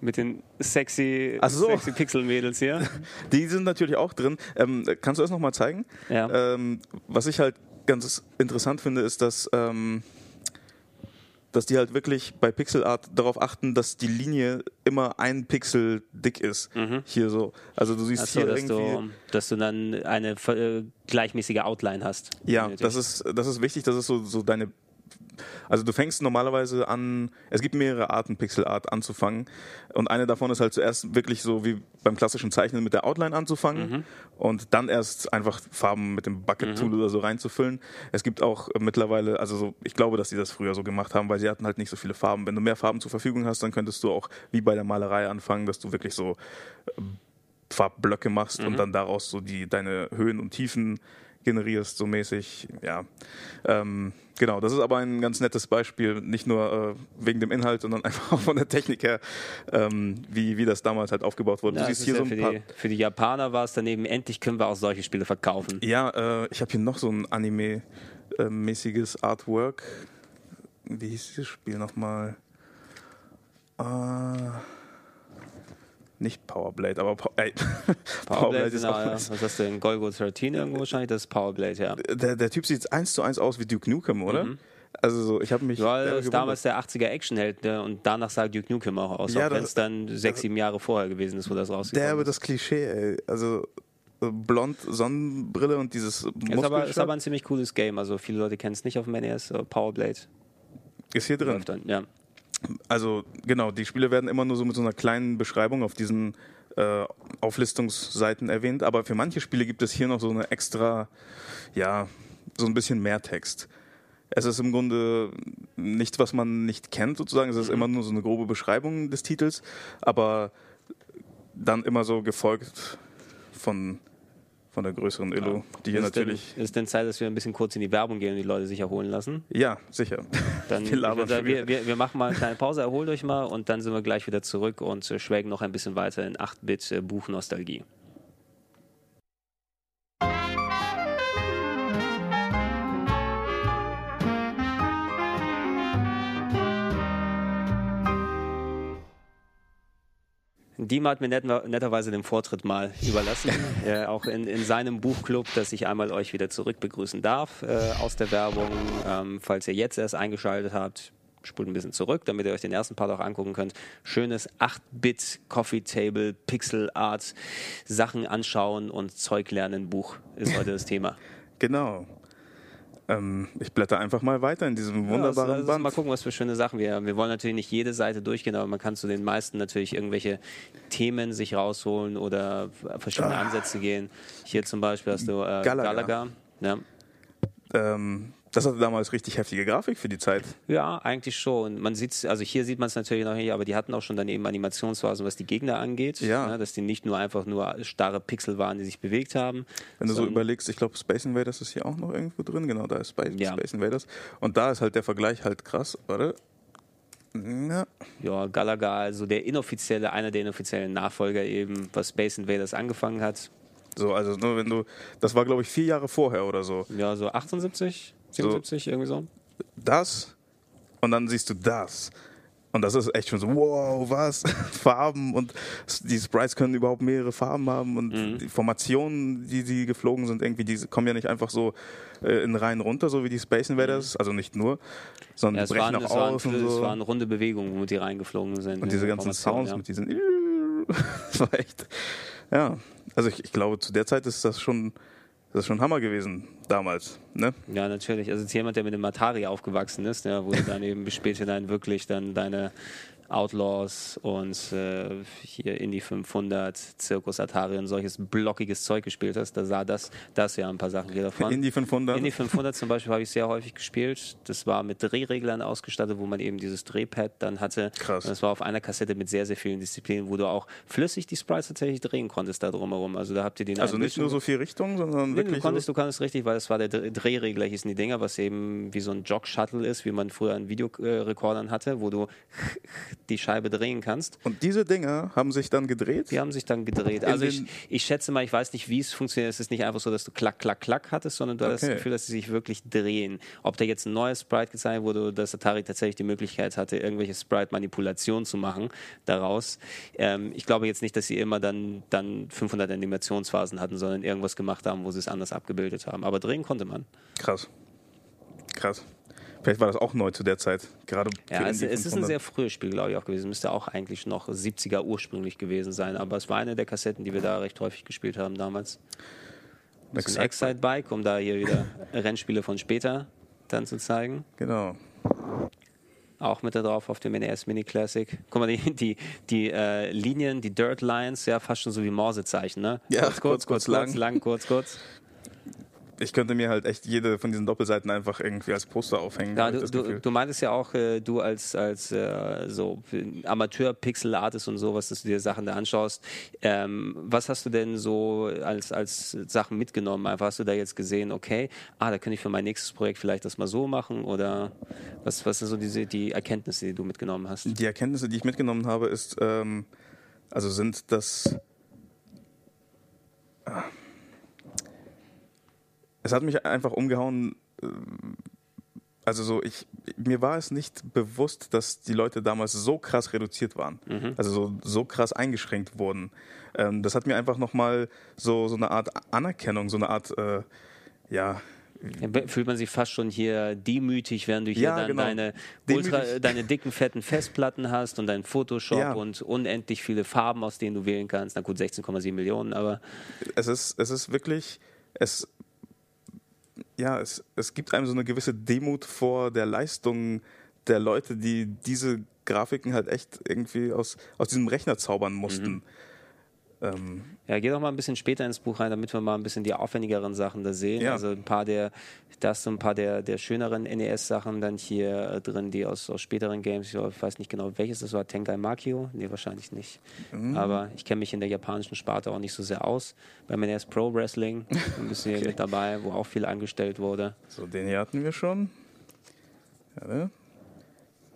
Mit den sexy,
so.
sexy Pixel-Mädels hier.
Die sind natürlich auch drin. Ähm, kannst du das nochmal zeigen?
Ja.
Ähm, was ich halt ganz interessant finde, ist, dass, ähm, dass die halt wirklich bei Pixel Art darauf achten, dass die Linie immer ein Pixel dick ist. Hier so. Also du siehst
Achso,
hier
dass
irgendwie.
du, dass du dann eine äh, gleichmäßige Outline hast.
Ja, das ist, das ist wichtig, das ist so, so deine also du fängst normalerweise an, es gibt mehrere Arten, Pixel Art anzufangen. Und eine davon ist halt zuerst wirklich so wie beim klassischen Zeichnen mit der Outline anzufangen mhm. und dann erst einfach Farben mit dem Bucket Tool mhm. oder so reinzufüllen. Es gibt auch mittlerweile, also so, ich glaube, dass die das früher so gemacht haben, weil sie hatten halt nicht so viele Farben. Wenn du mehr Farben zur Verfügung hast, dann könntest du auch wie bei der Malerei anfangen, dass du wirklich so äh, Farbblöcke machst mhm. und dann daraus so die deine Höhen und Tiefen generierst, so mäßig. Ja, ähm, genau. Das ist aber ein ganz nettes Beispiel, nicht nur äh, wegen dem Inhalt, sondern einfach auch von der Technik her, ähm, wie, wie das damals halt aufgebaut wurde.
Ja, du siehst hier ja so ein für, paar die, für die Japaner war es daneben, endlich können wir auch solche Spiele verkaufen.
Ja, äh, ich habe hier noch so ein Anime-mäßiges Artwork. Wie hieß dieses Spiel nochmal? Äh, nicht Powerblade, aber po ey,
Powerblade, ist auch was hast du in Golgo 13 irgendwo wahrscheinlich? Das ist Powerblade, ja.
Der, der Typ sieht eins zu eins aus wie Duke Nukem, oder? Mhm. Also so, ich habe mich.
Das ist damals der 80er Actionheld ne? und danach sah Duke Nukem auch aus, ja, auch wenn es dann sechs, sieben Jahre vorher gewesen ist, wo das rausgekommen
ist. Der aber das Klischee, ey. Also blond Sonnenbrille und dieses
ist aber, ist aber ein ziemlich cooles Game. Also viele Leute kennen es nicht auf dem NES, Powerblade.
Ist hier drin. Dann, ja also genau, die Spiele werden immer nur so mit so einer kleinen Beschreibung auf diesen äh, Auflistungsseiten erwähnt, aber für manche Spiele gibt es hier noch so eine extra, ja, so ein bisschen mehr Text. Es ist im Grunde nichts, was man nicht kennt, sozusagen. Es ist mhm. immer nur so eine grobe Beschreibung des Titels, aber dann immer so gefolgt von von der größeren Illo, ja. die hier ist natürlich.
Denn, ist denn Zeit, dass wir ein bisschen kurz in die Werbung gehen und die Leute sich erholen lassen?
Ja, sicher.
Dann wir, wir, wir, machen mal eine kleine Pause, erholt euch mal und dann sind wir gleich wieder zurück und schwelgen noch ein bisschen weiter in 8-Bit-Buchnostalgie. Dima hat mir net, netterweise den Vortritt mal überlassen, äh, auch in, in seinem Buchclub, dass ich einmal euch wieder zurück begrüßen darf äh, aus der Werbung. Ähm, falls ihr jetzt erst eingeschaltet habt, spult ein bisschen zurück, damit ihr euch den ersten Part auch angucken könnt. Schönes 8-Bit Coffee Table, Pixel Art, Sachen anschauen und Zeug lernen Buch ist heute das Thema.
Genau. Ähm, ich blätter einfach mal weiter in diesem wunderbaren ja, also, Band.
Mal gucken, was für schöne Sachen wir haben. Wir wollen natürlich nicht jede Seite durchgehen, aber man kann zu den meisten natürlich irgendwelche Themen sich rausholen oder verschiedene ah. Ansätze gehen. Hier zum Beispiel hast du äh, Gallagher. Gallagher. Ja.
Ähm, das hatte damals richtig heftige Grafik für die Zeit.
Ja, eigentlich schon. Man sieht also hier sieht man es natürlich noch nicht, aber die hatten auch schon daneben Animationsphasen, was die Gegner angeht. Ja. ja. Dass die nicht nur einfach nur starre Pixel waren, die sich bewegt haben.
Wenn du so überlegst, ich glaube, Space Invaders ist hier auch noch irgendwo drin. Genau, da ist Space, ja. Space Invaders. Und da ist halt der Vergleich halt krass, oder?
Ja. ja, Galaga, also der inoffizielle, einer der inoffiziellen Nachfolger eben, was Space Invaders angefangen hat.
So, also nur wenn du, das war glaube ich vier Jahre vorher oder so.
Ja, so 78. 77, so, irgendwie so.
Das und dann siehst du das. Und das ist echt schon so, wow, was? Farben und die Sprites können überhaupt mehrere Farben haben und mhm. die Formationen, die sie geflogen sind, irgendwie, die kommen ja nicht einfach so äh, in Reihen runter, so wie die Space Invaders, mhm. also nicht nur, sondern ja, brechen waren, auch aus
waren,
und so.
Es waren runde Bewegungen, womit die reingeflogen sind.
Und diese ganzen Sounds ja. mit diesen, das war echt, ja. Also ich, ich glaube, zu der Zeit ist das schon das ist schon Hammer gewesen damals, ne?
Ja, natürlich. Also jemand, der mit dem Atari aufgewachsen ist, ja, wo du dann eben später dann wirklich dann deine Outlaws und äh, hier Indie 500, Circus Atari und solches blockiges Zeug gespielt hast, da sah das, das ja ein paar Sachen davon.
Indie 500?
Indie 500 zum Beispiel habe ich sehr häufig gespielt. Das war mit Drehreglern ausgestattet, wo man eben dieses Drehpad dann hatte. Krass. Und das war auf einer Kassette mit sehr, sehr vielen Disziplinen, wo du auch flüssig die Sprites tatsächlich drehen konntest da drumherum. Also da habt ihr den
Also nicht nur so viel Richtung, sondern nee, wirklich.
Du konntest, so du konntest richtig, weil das war der Drehregler, hießen die Dinger, was eben wie so ein Jog-Shuttle ist, wie man früher an Videorekordern hatte, wo du die Scheibe drehen kannst.
Und diese Dinger haben sich dann gedreht?
Die haben sich dann gedreht. In also ich, ich schätze mal, ich weiß nicht, wie es funktioniert. Es ist nicht einfach so, dass du klack, klack, klack hattest, sondern du okay. hast das Gefühl, dass sie sich wirklich drehen. Ob da jetzt ein neues Sprite gezeigt wurde, dass Atari tatsächlich die Möglichkeit hatte, irgendwelche Sprite-Manipulationen zu machen daraus. Ähm, ich glaube jetzt nicht, dass sie immer dann, dann 500 Animationsphasen hatten, sondern irgendwas gemacht haben, wo sie es anders abgebildet haben. Aber drehen konnte man.
Krass. Krass. Vielleicht war das auch neu zu der Zeit. Gerade
ja, es, es ist ein sehr frühes Spiel, glaube ich, auch gewesen. Müsste auch eigentlich noch 70er ursprünglich gewesen sein. Aber es war eine der Kassetten, die wir da recht häufig gespielt haben damals. Das ist ein Excite Bike, um da hier wieder Rennspiele von später dann zu zeigen.
Genau.
Auch mit da drauf auf dem NES Mini Classic. Guck mal, die, die, die äh, Linien, die Dirt Lines, ja, fast schon so wie Morsezeichen, ne?
Ja,
kurz, kurz, kurz, kurz, lang. lang, kurz, kurz
ich könnte mir halt echt jede von diesen Doppelseiten einfach irgendwie als Poster aufhängen.
Ja, du, du, du, meintest ja auch, äh, du als, als äh, so Amateur-Pixel-Artist und sowas, dass du dir Sachen da anschaust. Ähm, was hast du denn so als, als Sachen mitgenommen? Einfach hast du da jetzt gesehen, okay, ah, da könnte ich für mein nächstes Projekt vielleicht das mal so machen? Oder was, was sind so diese, die Erkenntnisse, die du mitgenommen hast?
Die Erkenntnisse, die ich mitgenommen habe, ist, ähm, also sind das. Ah, es hat mich einfach umgehauen. Äh, also so, ich, mir war es nicht bewusst, dass die Leute damals so krass reduziert waren. Mhm. Also so, so krass eingeschränkt wurden. Ähm, das hat mir einfach nochmal so, so eine Art Anerkennung, so eine Art, äh, ja,
ja, fühlt man sich fast schon hier demütig, während du hier ja, dann genau. deine, ultra, deine dicken, fetten Festplatten hast und dein Photoshop ja. und unendlich viele Farben, aus denen du wählen kannst. Na gut, 16,7 Millionen, aber.
Es ist, es ist wirklich, es, ja, es, es gibt einem so eine gewisse Demut vor der Leistung der Leute, die diese Grafiken halt echt irgendwie aus, aus diesem Rechner zaubern mussten. Mhm.
Ähm, ja, geh doch mal ein bisschen später ins Buch rein, damit wir mal ein bisschen die aufwendigeren Sachen da sehen. Ja. Also ein paar der, da hast du ein paar der, der schöneren NES-Sachen dann hier äh, drin, die aus, aus späteren Games, ich weiß nicht genau, welches das war, Tenkai Makio? Nee, wahrscheinlich nicht. Mhm. Aber ich kenne mich in der japanischen Sparte auch nicht so sehr aus. Beim NES Pro Wrestling ein bisschen okay. mit dabei, wo auch viel angestellt wurde.
So, den hier hatten wir schon.
Ja, ne?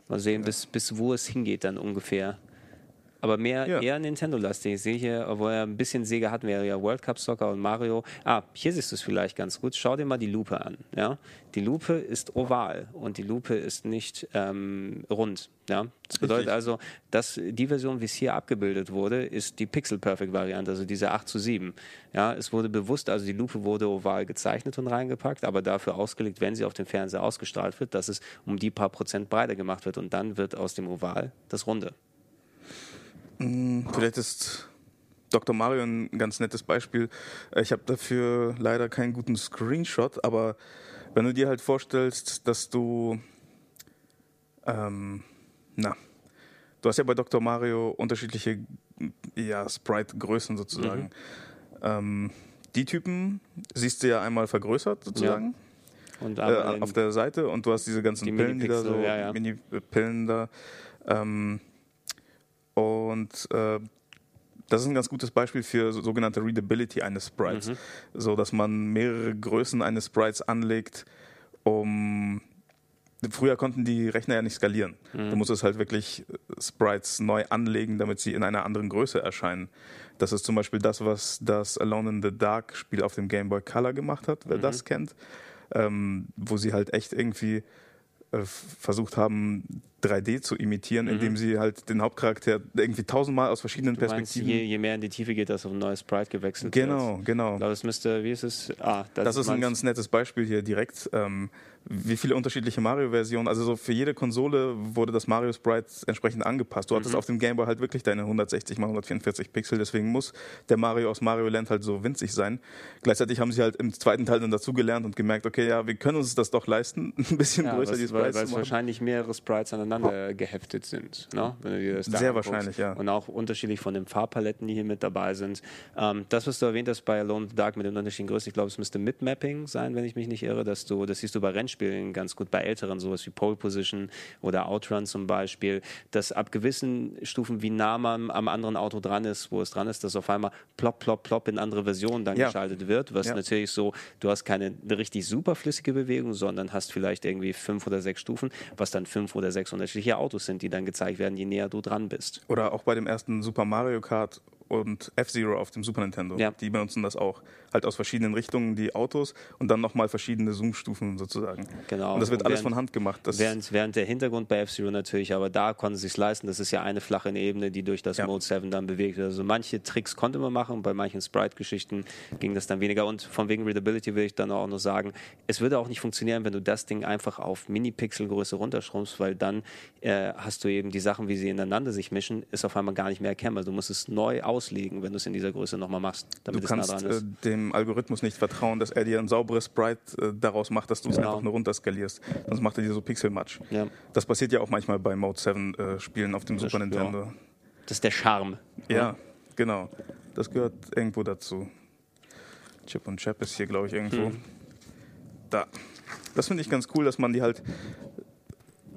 Mal sehen, ja. bis, bis wo es hingeht dann ungefähr. Aber mehr ja. eher Nintendo-lastig. Ich sehe hier, wo er ein bisschen Sega hatten wir ja World Cup Soccer und Mario. Ah, hier siehst du es vielleicht ganz gut. Schau dir mal die Lupe an. Ja? Die Lupe ist oval und die Lupe ist nicht ähm, rund. Ja? Das bedeutet Richtig. also, dass die Version, wie es hier abgebildet wurde, ist die Pixel Perfect Variante, also diese 8 zu 7. Ja, es wurde bewusst, also die Lupe wurde oval gezeichnet und reingepackt, aber dafür ausgelegt, wenn sie auf dem Fernseher ausgestrahlt wird, dass es um die paar Prozent breiter gemacht wird und dann wird aus dem Oval das Runde.
Hm, vielleicht ist Dr. Mario ein ganz nettes Beispiel. Äh, ich habe dafür leider keinen guten Screenshot, aber wenn du dir halt vorstellst, dass du, ähm, na, du hast ja bei Dr. Mario unterschiedliche ja, Sprite-Größen sozusagen. Mhm. Ähm, die Typen siehst du ja einmal vergrößert sozusagen. Ja. Und äh, auf der Seite und du hast diese ganzen die Pillen, die da so, ja, ja. Mini-Pillen da. Ähm, und äh, das ist ein ganz gutes Beispiel für sogenannte Readability eines Sprites. Mhm. So dass man mehrere Größen eines Sprites anlegt, um Früher konnten die Rechner ja nicht skalieren. Mhm. Du musstest halt wirklich Sprites neu anlegen, damit sie in einer anderen Größe erscheinen. Das ist zum Beispiel das, was das Alone in the Dark Spiel auf dem Game Boy Color gemacht hat, wer mhm. das kennt. Ähm, wo sie halt echt irgendwie äh, versucht haben, 3D zu imitieren, mhm. indem sie halt den Hauptcharakter irgendwie tausendmal aus verschiedenen du Perspektiven.
Meinst, je, je, mehr in die Tiefe geht, dass auf ein neues Sprite gewechselt
genau,
wird.
Genau,
genau. Das müsste, wie ist es?
Ah, das, das ist ein ganz nettes Beispiel hier direkt. Ähm, wie viele unterschiedliche Mario-Versionen. Also so für jede Konsole wurde das Mario Sprite entsprechend angepasst. Du hattest mhm. auf dem Game Boy halt wirklich deine 160 x 144 Pixel, deswegen muss der Mario aus Mario Land halt so winzig sein. Gleichzeitig haben sie halt im zweiten Teil dann dazugelernt und gemerkt, okay, ja, wir können uns das doch leisten, ein bisschen ja, größer
was,
die Sprites
Weil es wahrscheinlich mehrere Sprites aneinander geheftet sind, ne?
wenn du dir das Sehr wahrscheinlich, ja.
Und auch unterschiedlich von den Farbpaletten, die hier mit dabei sind. Ähm, das, was du erwähnt hast bei Alone in the Dark mit den unterschiedlichen Größen, ich glaube, es müsste Mid-Mapping sein, wenn ich mich nicht irre, dass du, das siehst du bei Rennspielen ganz gut bei älteren, sowas wie Pole Position oder Outrun zum Beispiel, dass ab gewissen Stufen, wie nah man am anderen Auto dran ist, wo es dran ist, dass auf einmal plopp, plopp, plopp in andere Versionen dann ja. geschaltet wird, was ja. natürlich so, du hast keine richtig superflüssige Bewegung, sondern hast vielleicht irgendwie fünf oder sechs Stufen, was dann fünf oder sechs unterschiedliche Autos sind, die dann gezeigt werden, je näher du dran bist.
Oder auch bei dem ersten Super Mario Kart und F-Zero auf dem Super Nintendo. Ja. Die benutzen das auch. Halt aus verschiedenen Richtungen die Autos und dann nochmal verschiedene Zoom-Stufen sozusagen. Genau. Und das wird und alles von Hand gemacht.
während, während der Hintergrund bei F-Zero natürlich, aber da konnten sie es leisten. Das ist ja eine flache Ebene, die durch das ja. Mode 7 dann bewegt wird. Also manche Tricks konnte man machen, bei manchen Sprite-Geschichten ging das dann weniger. Und von wegen Readability will ich dann auch noch sagen, es würde auch nicht funktionieren, wenn du das Ding einfach auf Mini-Pixel-Größe runterschrumpfst, weil dann äh, hast du eben die Sachen, wie sie ineinander sich mischen, ist auf einmal gar nicht mehr erkennbar. Du musst es neu aus auslegen, wenn du es in dieser Größe nochmal machst, damit
Du
es nah
kannst
dran
äh,
ist.
Dem Algorithmus nicht vertrauen, dass er dir ein sauberes Sprite äh, daraus macht, dass du es
Genau.
einfach nur runterskalierst. Sonst macht er dir so Pixelmatsch.
Ja.
Das passiert ja auch manchmal bei Mode 7 äh, Spielen auf dem
Das-
Super
ja.
Nintendo.
Das ist der Charme.
Ja, genau. Das gehört irgendwo dazu. Chip und Chap ist hier, glaube ich, irgendwo.
Hm.
Da. Das finde ich ganz cool, dass man die halt.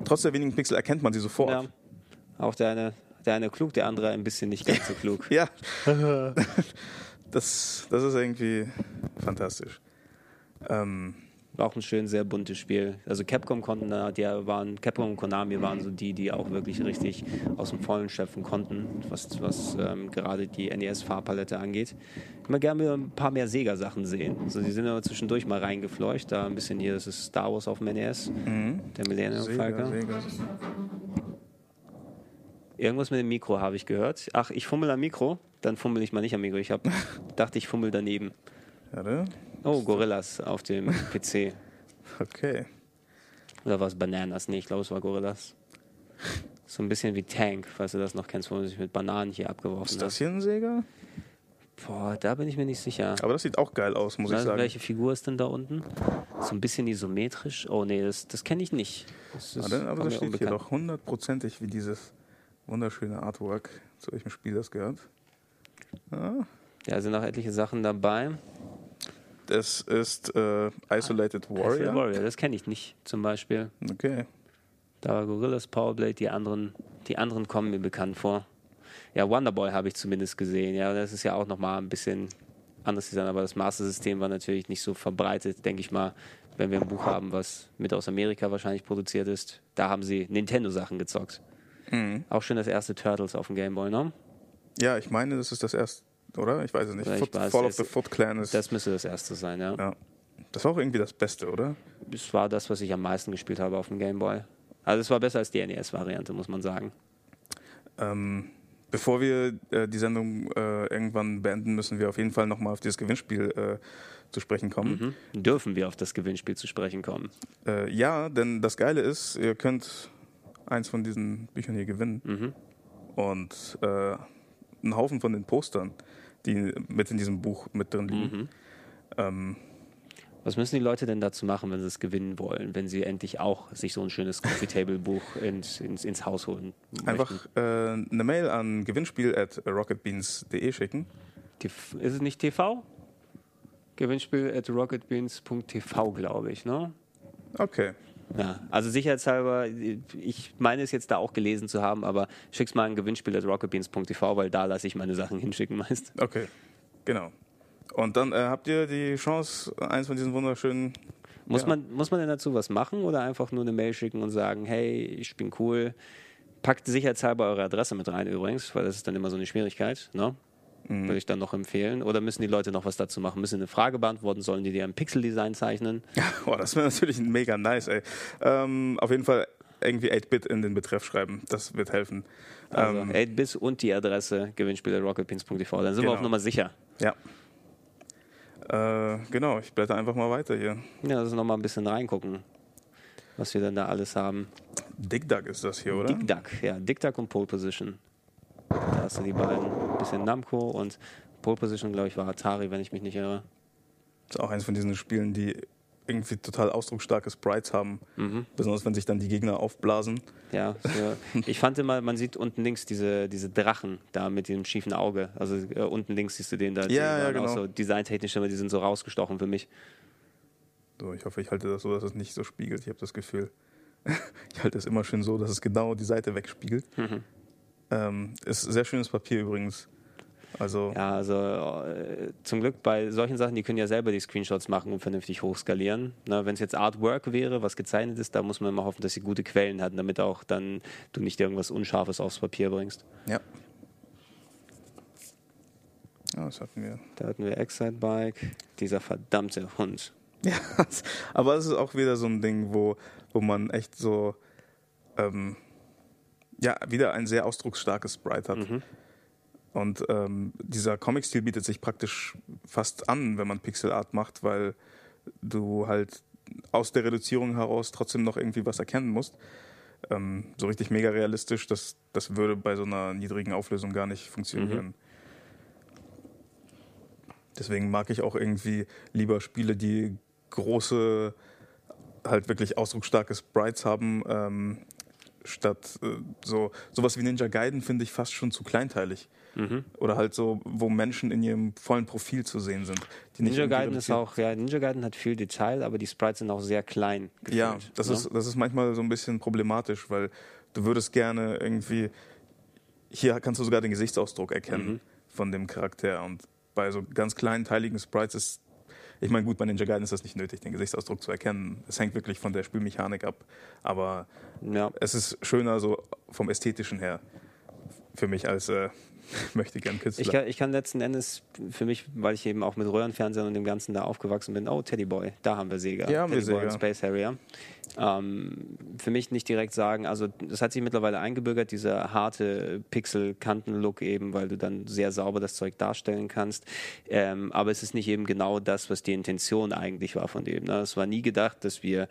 Trotz der wenigen Pixel erkennt man sie sofort.
Ja. Auch der eine, der eine klug, der andere ein bisschen nicht ganz so klug.
Ja. das, das ist irgendwie fantastisch. Ähm,
Auch ein schön, sehr buntes Spiel. Also Capcom konnten da, die waren, Capcom und Konami waren so die, die auch wirklich richtig aus dem Vollen schöpfen konnten, was, was ähm, gerade die NES-Farbpalette angeht. Ich würde gerne ein paar mehr Sega-Sachen sehen. Also die sind aber zwischendurch mal reingefleucht. Da ein bisschen hier, das ist Star Wars auf dem NES, der Millennium
Sega,
Falcon.
Sega.
Irgendwas mit dem Mikro habe ich gehört. Ach, ich fummel am Mikro, dann fummel ich mal nicht am Mikro. Ich hab, dachte, ich fummel daneben.
Warte.
Oh, Gorillas auf dem PC.
Okay.
Oder war es Bananas? Nee, ich glaube, es war Gorillas. So ein bisschen wie Tank, falls du das noch kennst, wo man sich mit Bananen hier abgeworfen
Ist
hat.
das hier ein Sega?
Boah, da bin ich mir nicht sicher.
Aber das sieht auch geil aus, muss ich
Also,
sagen.
welche Figur ist denn da unten? So ein bisschen isometrisch. Oh nee, das, das kenne ich nicht. Das ist,
Warte, aber das
mir
steht hier
unbekannt.
doch hundertprozentig, wie dieses wunderschöne Artwork, zu welchem Spiel das gehört. Ja,
Ja, sind auch etliche Sachen dabei.
das ist äh, Isolated Warrior.
Warrior, das kenne ich nicht zum Beispiel.
Okay.
Da war Gorillas Powerblade, die anderen, die anderen kommen mir bekannt vor. Ja, Wonderboy habe ich zumindest gesehen. Ja, das ist ja auch nochmal ein bisschen anders Design, aber das Master-System war natürlich nicht so verbreitet, denke ich mal, wenn wir ein Buch haben, was mit aus Amerika wahrscheinlich produziert ist. Da haben sie Nintendo-Sachen gezockt.
Mhm.
Auch schon das erste Turtles auf dem Gameboy, ne?
Ja, ich meine, das ist das erste, oder? Ich weiß es nicht. Foot,
weiß,
Fall of
es-
the Foot Clan ist.
Das müsste das erste sein, ja.
ja. Das war auch irgendwie das Beste, oder?
Das war das, was ich am meisten gespielt habe auf dem Gameboy. Also es war besser als die NES-Variante, muss man sagen.
Ähm, bevor wir äh, die Sendung äh, irgendwann beenden, müssen wir auf jeden Fall nochmal auf dieses Gewinnspiel äh, zu sprechen kommen.
Mhm. Dürfen wir auf das Gewinnspiel zu sprechen kommen?
Äh, ja, denn das Geile ist, ihr könnt eins von diesen Büchern hier gewinnen.
Mhm.
Und äh, einen Haufen von den Postern, die mit in diesem Buch mit drin liegen.
Mhm.
Ähm,
Was müssen die Leute denn dazu machen, wenn sie es gewinnen wollen, wenn sie endlich auch sich so ein schönes Coffee Table Buch ins, ins, ins Haus holen? möchten?
einfach äh, eine Mail an gewinnspiel at rocketbeans.de schicken.
Ist es nicht TV? Gewinnspiel at rocketbeans.tv, glaube ich, ne?
Okay.
Ja, also sicherheitshalber, ich meine es jetzt da auch gelesen zu haben, aber schick's mal ein Gewinnspiel at rocketbeans.tv, weil da lasse ich meine Sachen hinschicken meist.
Okay, genau. Und dann äh, habt ihr die Chance, eins von diesen wunderschönen.
Muss,
Ja.
man, muss man denn dazu was machen oder einfach nur eine Mail schicken und sagen, hey, ich bin cool? Packt sicherheitshalber eure Adresse mit rein übrigens, weil das ist dann immer so eine Schwierigkeit, ne?
Mhm.
Würde ich dann noch empfehlen. Oder müssen die Leute noch was dazu machen? Müssen eine Frage beantworten? Sollen die dir ein Pixel-Design zeichnen?
Boah, das wäre natürlich mega nice, ey. Ähm, auf jeden Fall irgendwie 8-Bit in den Betreff schreiben. Das wird helfen.
Also
Ähm,
8bis und die Adresse gewinnspiel at rocketbeans.tv. Dann sind wir
Genau.
auf Nummer sicher.
ja. Äh, genau, ich blätter einfach mal weiter hier.
Ja, also nochmal ein bisschen reingucken, was wir denn da alles haben.
Dick Duck ist das hier, oder?
Dick Duck, ja, Dick Duck und Pole Position. Da hast du die beiden. Ein bisschen Namco und Pole Position, glaube ich, war Atari, wenn ich mich nicht irre.
ist auch eins von diesen Spielen, die irgendwie total ausdrucksstarke Sprites haben.
Mhm.
Besonders wenn sich dann die Gegner aufblasen.
Ja, so. ich fand immer, man sieht unten links diese, diese Drachen da mit dem schiefen Auge. Also äh, unten links siehst du den da.
Ja, ja, genau.
So designtechnisch immer, die sind so rausgestochen für mich.
So, ich hoffe, ich halte das so, dass es nicht so spiegelt. Ich habe das Gefühl, ich halte es immer schön so, dass es genau die Seite wegspiegelt.
Mhm.
Ähm, ist sehr schönes Papier übrigens. Also,
Ja, also äh, zum Glück bei solchen Sachen, die können ja selber die Screenshots machen und vernünftig hochskalieren. Wenn es jetzt Artwork wäre, was gezeichnet ist, da muss man immer hoffen, dass sie gute Quellen hatten, damit auch dann du nicht irgendwas Unscharfes aufs Papier bringst.
ja. Ja, das hatten wir.
Da hatten wir Excite Bike, dieser verdammte Hund.
Ja, aber es ist auch wieder so ein Ding, wo, wo man echt so, ähm, ja, wieder ein sehr ausdrucksstarkes Sprite hat.
Mhm.
Und ähm, dieser Comic-Stil bietet sich praktisch fast an, wenn man Pixel Art macht, weil du halt aus der Reduzierung heraus trotzdem noch irgendwie was erkennen musst. Ähm, so richtig mega realistisch, das, das würde bei so einer niedrigen Auflösung gar nicht funktionieren. Deswegen mag ich auch irgendwie lieber Spiele, die große, halt wirklich ausdrucksstarke Sprites haben, ähm, statt äh, so sowas wie Ninja Gaiden finde ich fast schon zu kleinteilig. Mhm. Oder halt so, wo Menschen in ihrem vollen Profil zu sehen sind.
Ninja Gaiden ist auch, ja, Ninja Gaiden hat viel Detail, aber die Sprites sind auch sehr klein.
Gefühlt, ja, das ne? ist, das ist manchmal so ein bisschen problematisch, weil du würdest gerne irgendwie, hier kannst du sogar den Gesichtsausdruck erkennen mhm. von dem Charakter und bei so ganz kleinen, teiligen Sprites ist ich meine, gut, bei Ninja Gaiden ist das nicht nötig, den Gesichtsausdruck zu erkennen. Es hängt wirklich von der Spielmechanik ab. Aber ja. es ist schöner so vom Ästhetischen her für mich als äh, möchte gern Künstler.
Ich kann, ich kann letzten Endes für mich, weil ich eben auch mit Röhrenfernsehern und dem Ganzen da aufgewachsen bin, oh, Teddy Boy, da haben wir Sega.
Ja, haben
Teddy
wir Boy
Sega. Space Harrier. Ähm, für mich nicht direkt sagen, also das hat sich mittlerweile eingebürgert, dieser harte Pixel-Kanten-Look eben, weil du dann sehr sauber das Zeug darstellen kannst. Ähm, aber es ist nicht eben genau das, was die Intention eigentlich war von dem. Ne? Es war nie gedacht, dass wir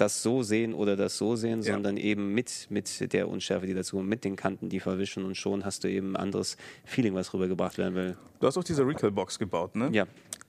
das so sehen oder das so sehen, ja. sondern eben mit, mit der Unschärfe, die dazu, mit den Kanten, die verwischen und schon hast du eben ein anderes Feeling, was rübergebracht werden will.
Du hast auch diese Recall-Box gebaut, ne?
Ja.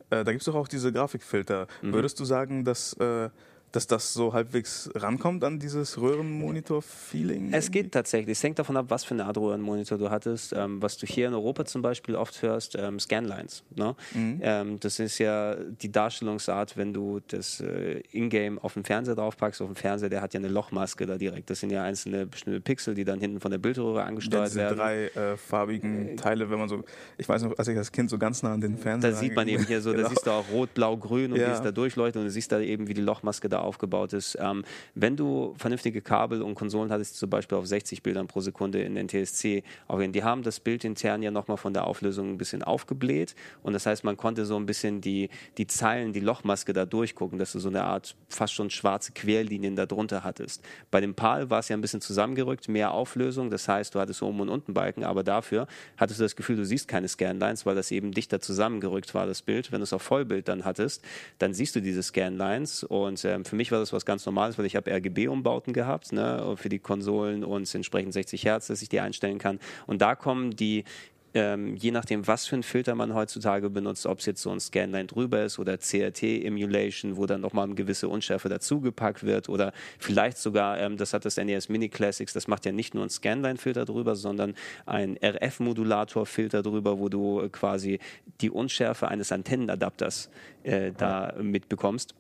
Äh, da gibt es doch auch diese Grafikfilter. Mhm. Würdest du sagen, dass äh, dass das so halbwegs rankommt an dieses Röhrenmonitor-Feeling?
Es geht tatsächlich. Es hängt davon ab, was für eine Art Röhrenmonitor du hattest. Ähm, was du hier in Europa zum Beispiel oft hörst, ähm, Scanlines. Ne? Mhm. Ähm, das ist ja die Darstellungsart, wenn du das äh, Ingame auf den Fernseher draufpackst. Auf dem Fernseher, der hat ja eine Lochmaske da direkt. Das sind ja einzelne bestimmte Pixel, die dann hinten von der Bildröhre angesteuert
diese
werden.
drei äh, farbigen äh, Teile, wenn man so, ich weiß noch, als ich als Kind so ganz nah an den Fernseher.
Da sieht man eben hier so, genau. da siehst du auch rot, blau, grün und ja. wie es da durchleuchtet und du siehst da eben, wie die Lochmaske da aufgebaut ist. Ähm, wenn du vernünftige Kabel und Konsolen hattest, zum Beispiel auf 60 Bildern pro Sekunde in NTSC, auch in, die haben das Bild intern ja nochmal von der Auflösung ein bisschen aufgebläht und das heißt, man konnte so ein bisschen die, die Zeilen, die Lochmaske da durchgucken, dass du so eine Art fast schon schwarze Querlinien da drunter hattest. Bei dem PAL war es ja ein bisschen zusammengerückt, mehr Auflösung, das heißt, du hattest oben und unten Balken, aber dafür hattest du das Gefühl, du siehst keine Scanlines, weil das eben dichter zusammengerückt war, das Bild. Wenn du es auf Vollbild dann hattest, dann siehst du diese Scanlines und ähm, für mich war das was ganz Normales, weil ich habe RGB-Umbauten gehabt ne, für die Konsolen und entsprechend 60 Hertz, dass ich die einstellen kann. Und da kommen die ähm, je nachdem, was für ein Filter man heutzutage benutzt, ob es jetzt so ein Scanline drüber ist oder CRT-Emulation, wo dann nochmal eine gewisse Unschärfe dazugepackt wird oder vielleicht sogar, ähm, das hat das NES Mini Classics, das macht ja nicht nur ein Scanline-Filter drüber, sondern ein RF-Modulator-Filter drüber, wo du quasi die Unschärfe eines Antennenadapters äh, da mitbekommst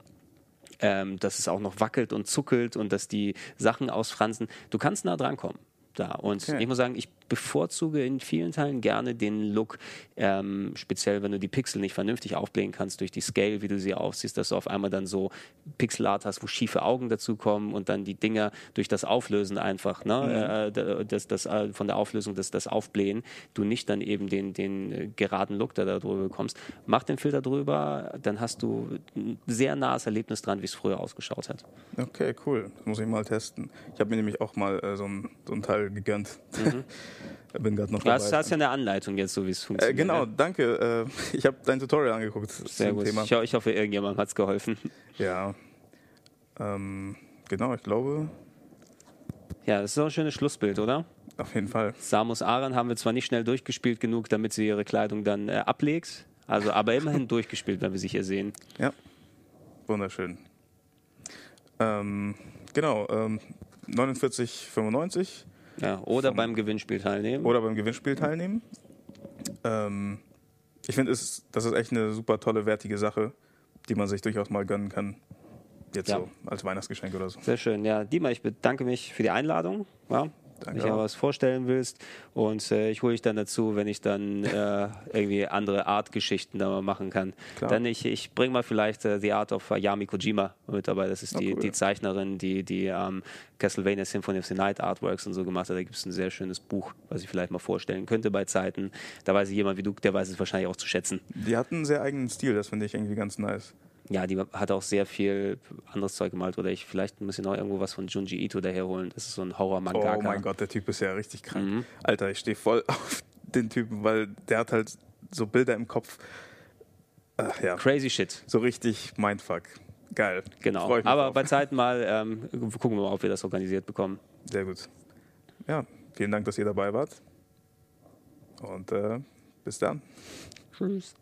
ähm, dass es auch noch wackelt und zuckelt und dass die Sachen ausfransen. Du kannst nah dran kommen da. Und okay. ich muss sagen, ich bevorzuge in vielen Teilen gerne den Look, ähm, speziell wenn du die Pixel nicht vernünftig aufblähen kannst durch die Scale, wie du sie aufsiehst, dass du auf einmal dann so Pixelart hast, wo schiefe Augen dazukommen und dann die Dinger durch das Auflösen einfach, ne, mhm. äh, das, das, äh, von der Auflösung das, das Aufblähen, du nicht dann eben den, den äh, geraden Look da drüber bekommst. Mach den Filter drüber, dann hast du ein sehr nahes Erlebnis dran, wie es früher ausgeschaut hat.
Okay, cool. Das muss ich mal testen. Ich habe mir nämlich auch mal äh, so, ein, so ein Teil gegönnt. Mhm.
Bin gerade noch dabei. Du hast ja eine Anleitung jetzt, so wie es funktioniert.
Äh, genau, danke. Äh, ich habe dein Tutorial angeguckt.
Sehr gut. Thema. Ich, ich hoffe, irgendjemand hat es geholfen.
Ja. Ähm, genau, ich glaube.
Ja, das ist auch ein schönes Schlussbild, oder?
Auf jeden Fall.
Samus Aran haben wir zwar nicht schnell durchgespielt genug, damit sie ihre Kleidung dann äh, ablegt, also aber immerhin durchgespielt, wenn wir sie hier sehen.
Ja, wunderschön. Ähm, genau, ähm, 49,95
ja, oder beim Gewinnspiel teilnehmen.
Oder beim Gewinnspiel teilnehmen. Ähm, ich finde, das ist echt eine super tolle, wertige Sache, die man sich durchaus mal gönnen kann. Jetzt ja. so als Weihnachtsgeschenk oder so.
Sehr schön. Ja, Dima, ich bedanke mich für die Einladung. Ja, Danke mich auch was vorstellen willst. Und äh, ich hole dich dann dazu, wenn ich dann äh, irgendwie andere Art-Geschichten da mal machen kann. Klar. Dann ich, ich bringe mal vielleicht äh, The Art of Yami Kojima mit dabei. Das ist die, oh, cool. die Zeichnerin, die die ähm, Castlevania Symphony of the Night Artworks und so gemacht hat. Da gibt es ein sehr schönes Buch, was ich vielleicht mal vorstellen könnte bei Zeiten. Da weiß ich jemand wie du, der weiß es wahrscheinlich auch zu schätzen.
Die hat einen sehr eigenen Stil, das finde ich irgendwie ganz nice
ja, die hat auch sehr viel anderes Zeug gemalt. Oder ich vielleicht muss ich noch irgendwo was von Junji Ito daherholen. Das ist so ein Horror-Mangaka.
Oh mein Gott, der Typ ist ja richtig krank. Mhm. Alter, ich stehe voll auf den Typen, weil der hat halt so Bilder im Kopf.
Ach, ja. Crazy Shit.
So richtig Mindfuck. Geil.
Genau. Aber drauf. bei Zeiten mal ähm, gucken wir mal, ob wir das organisiert bekommen.
Sehr gut. Ja, vielen Dank, dass ihr dabei wart. Und äh, bis dann.
Tschüss.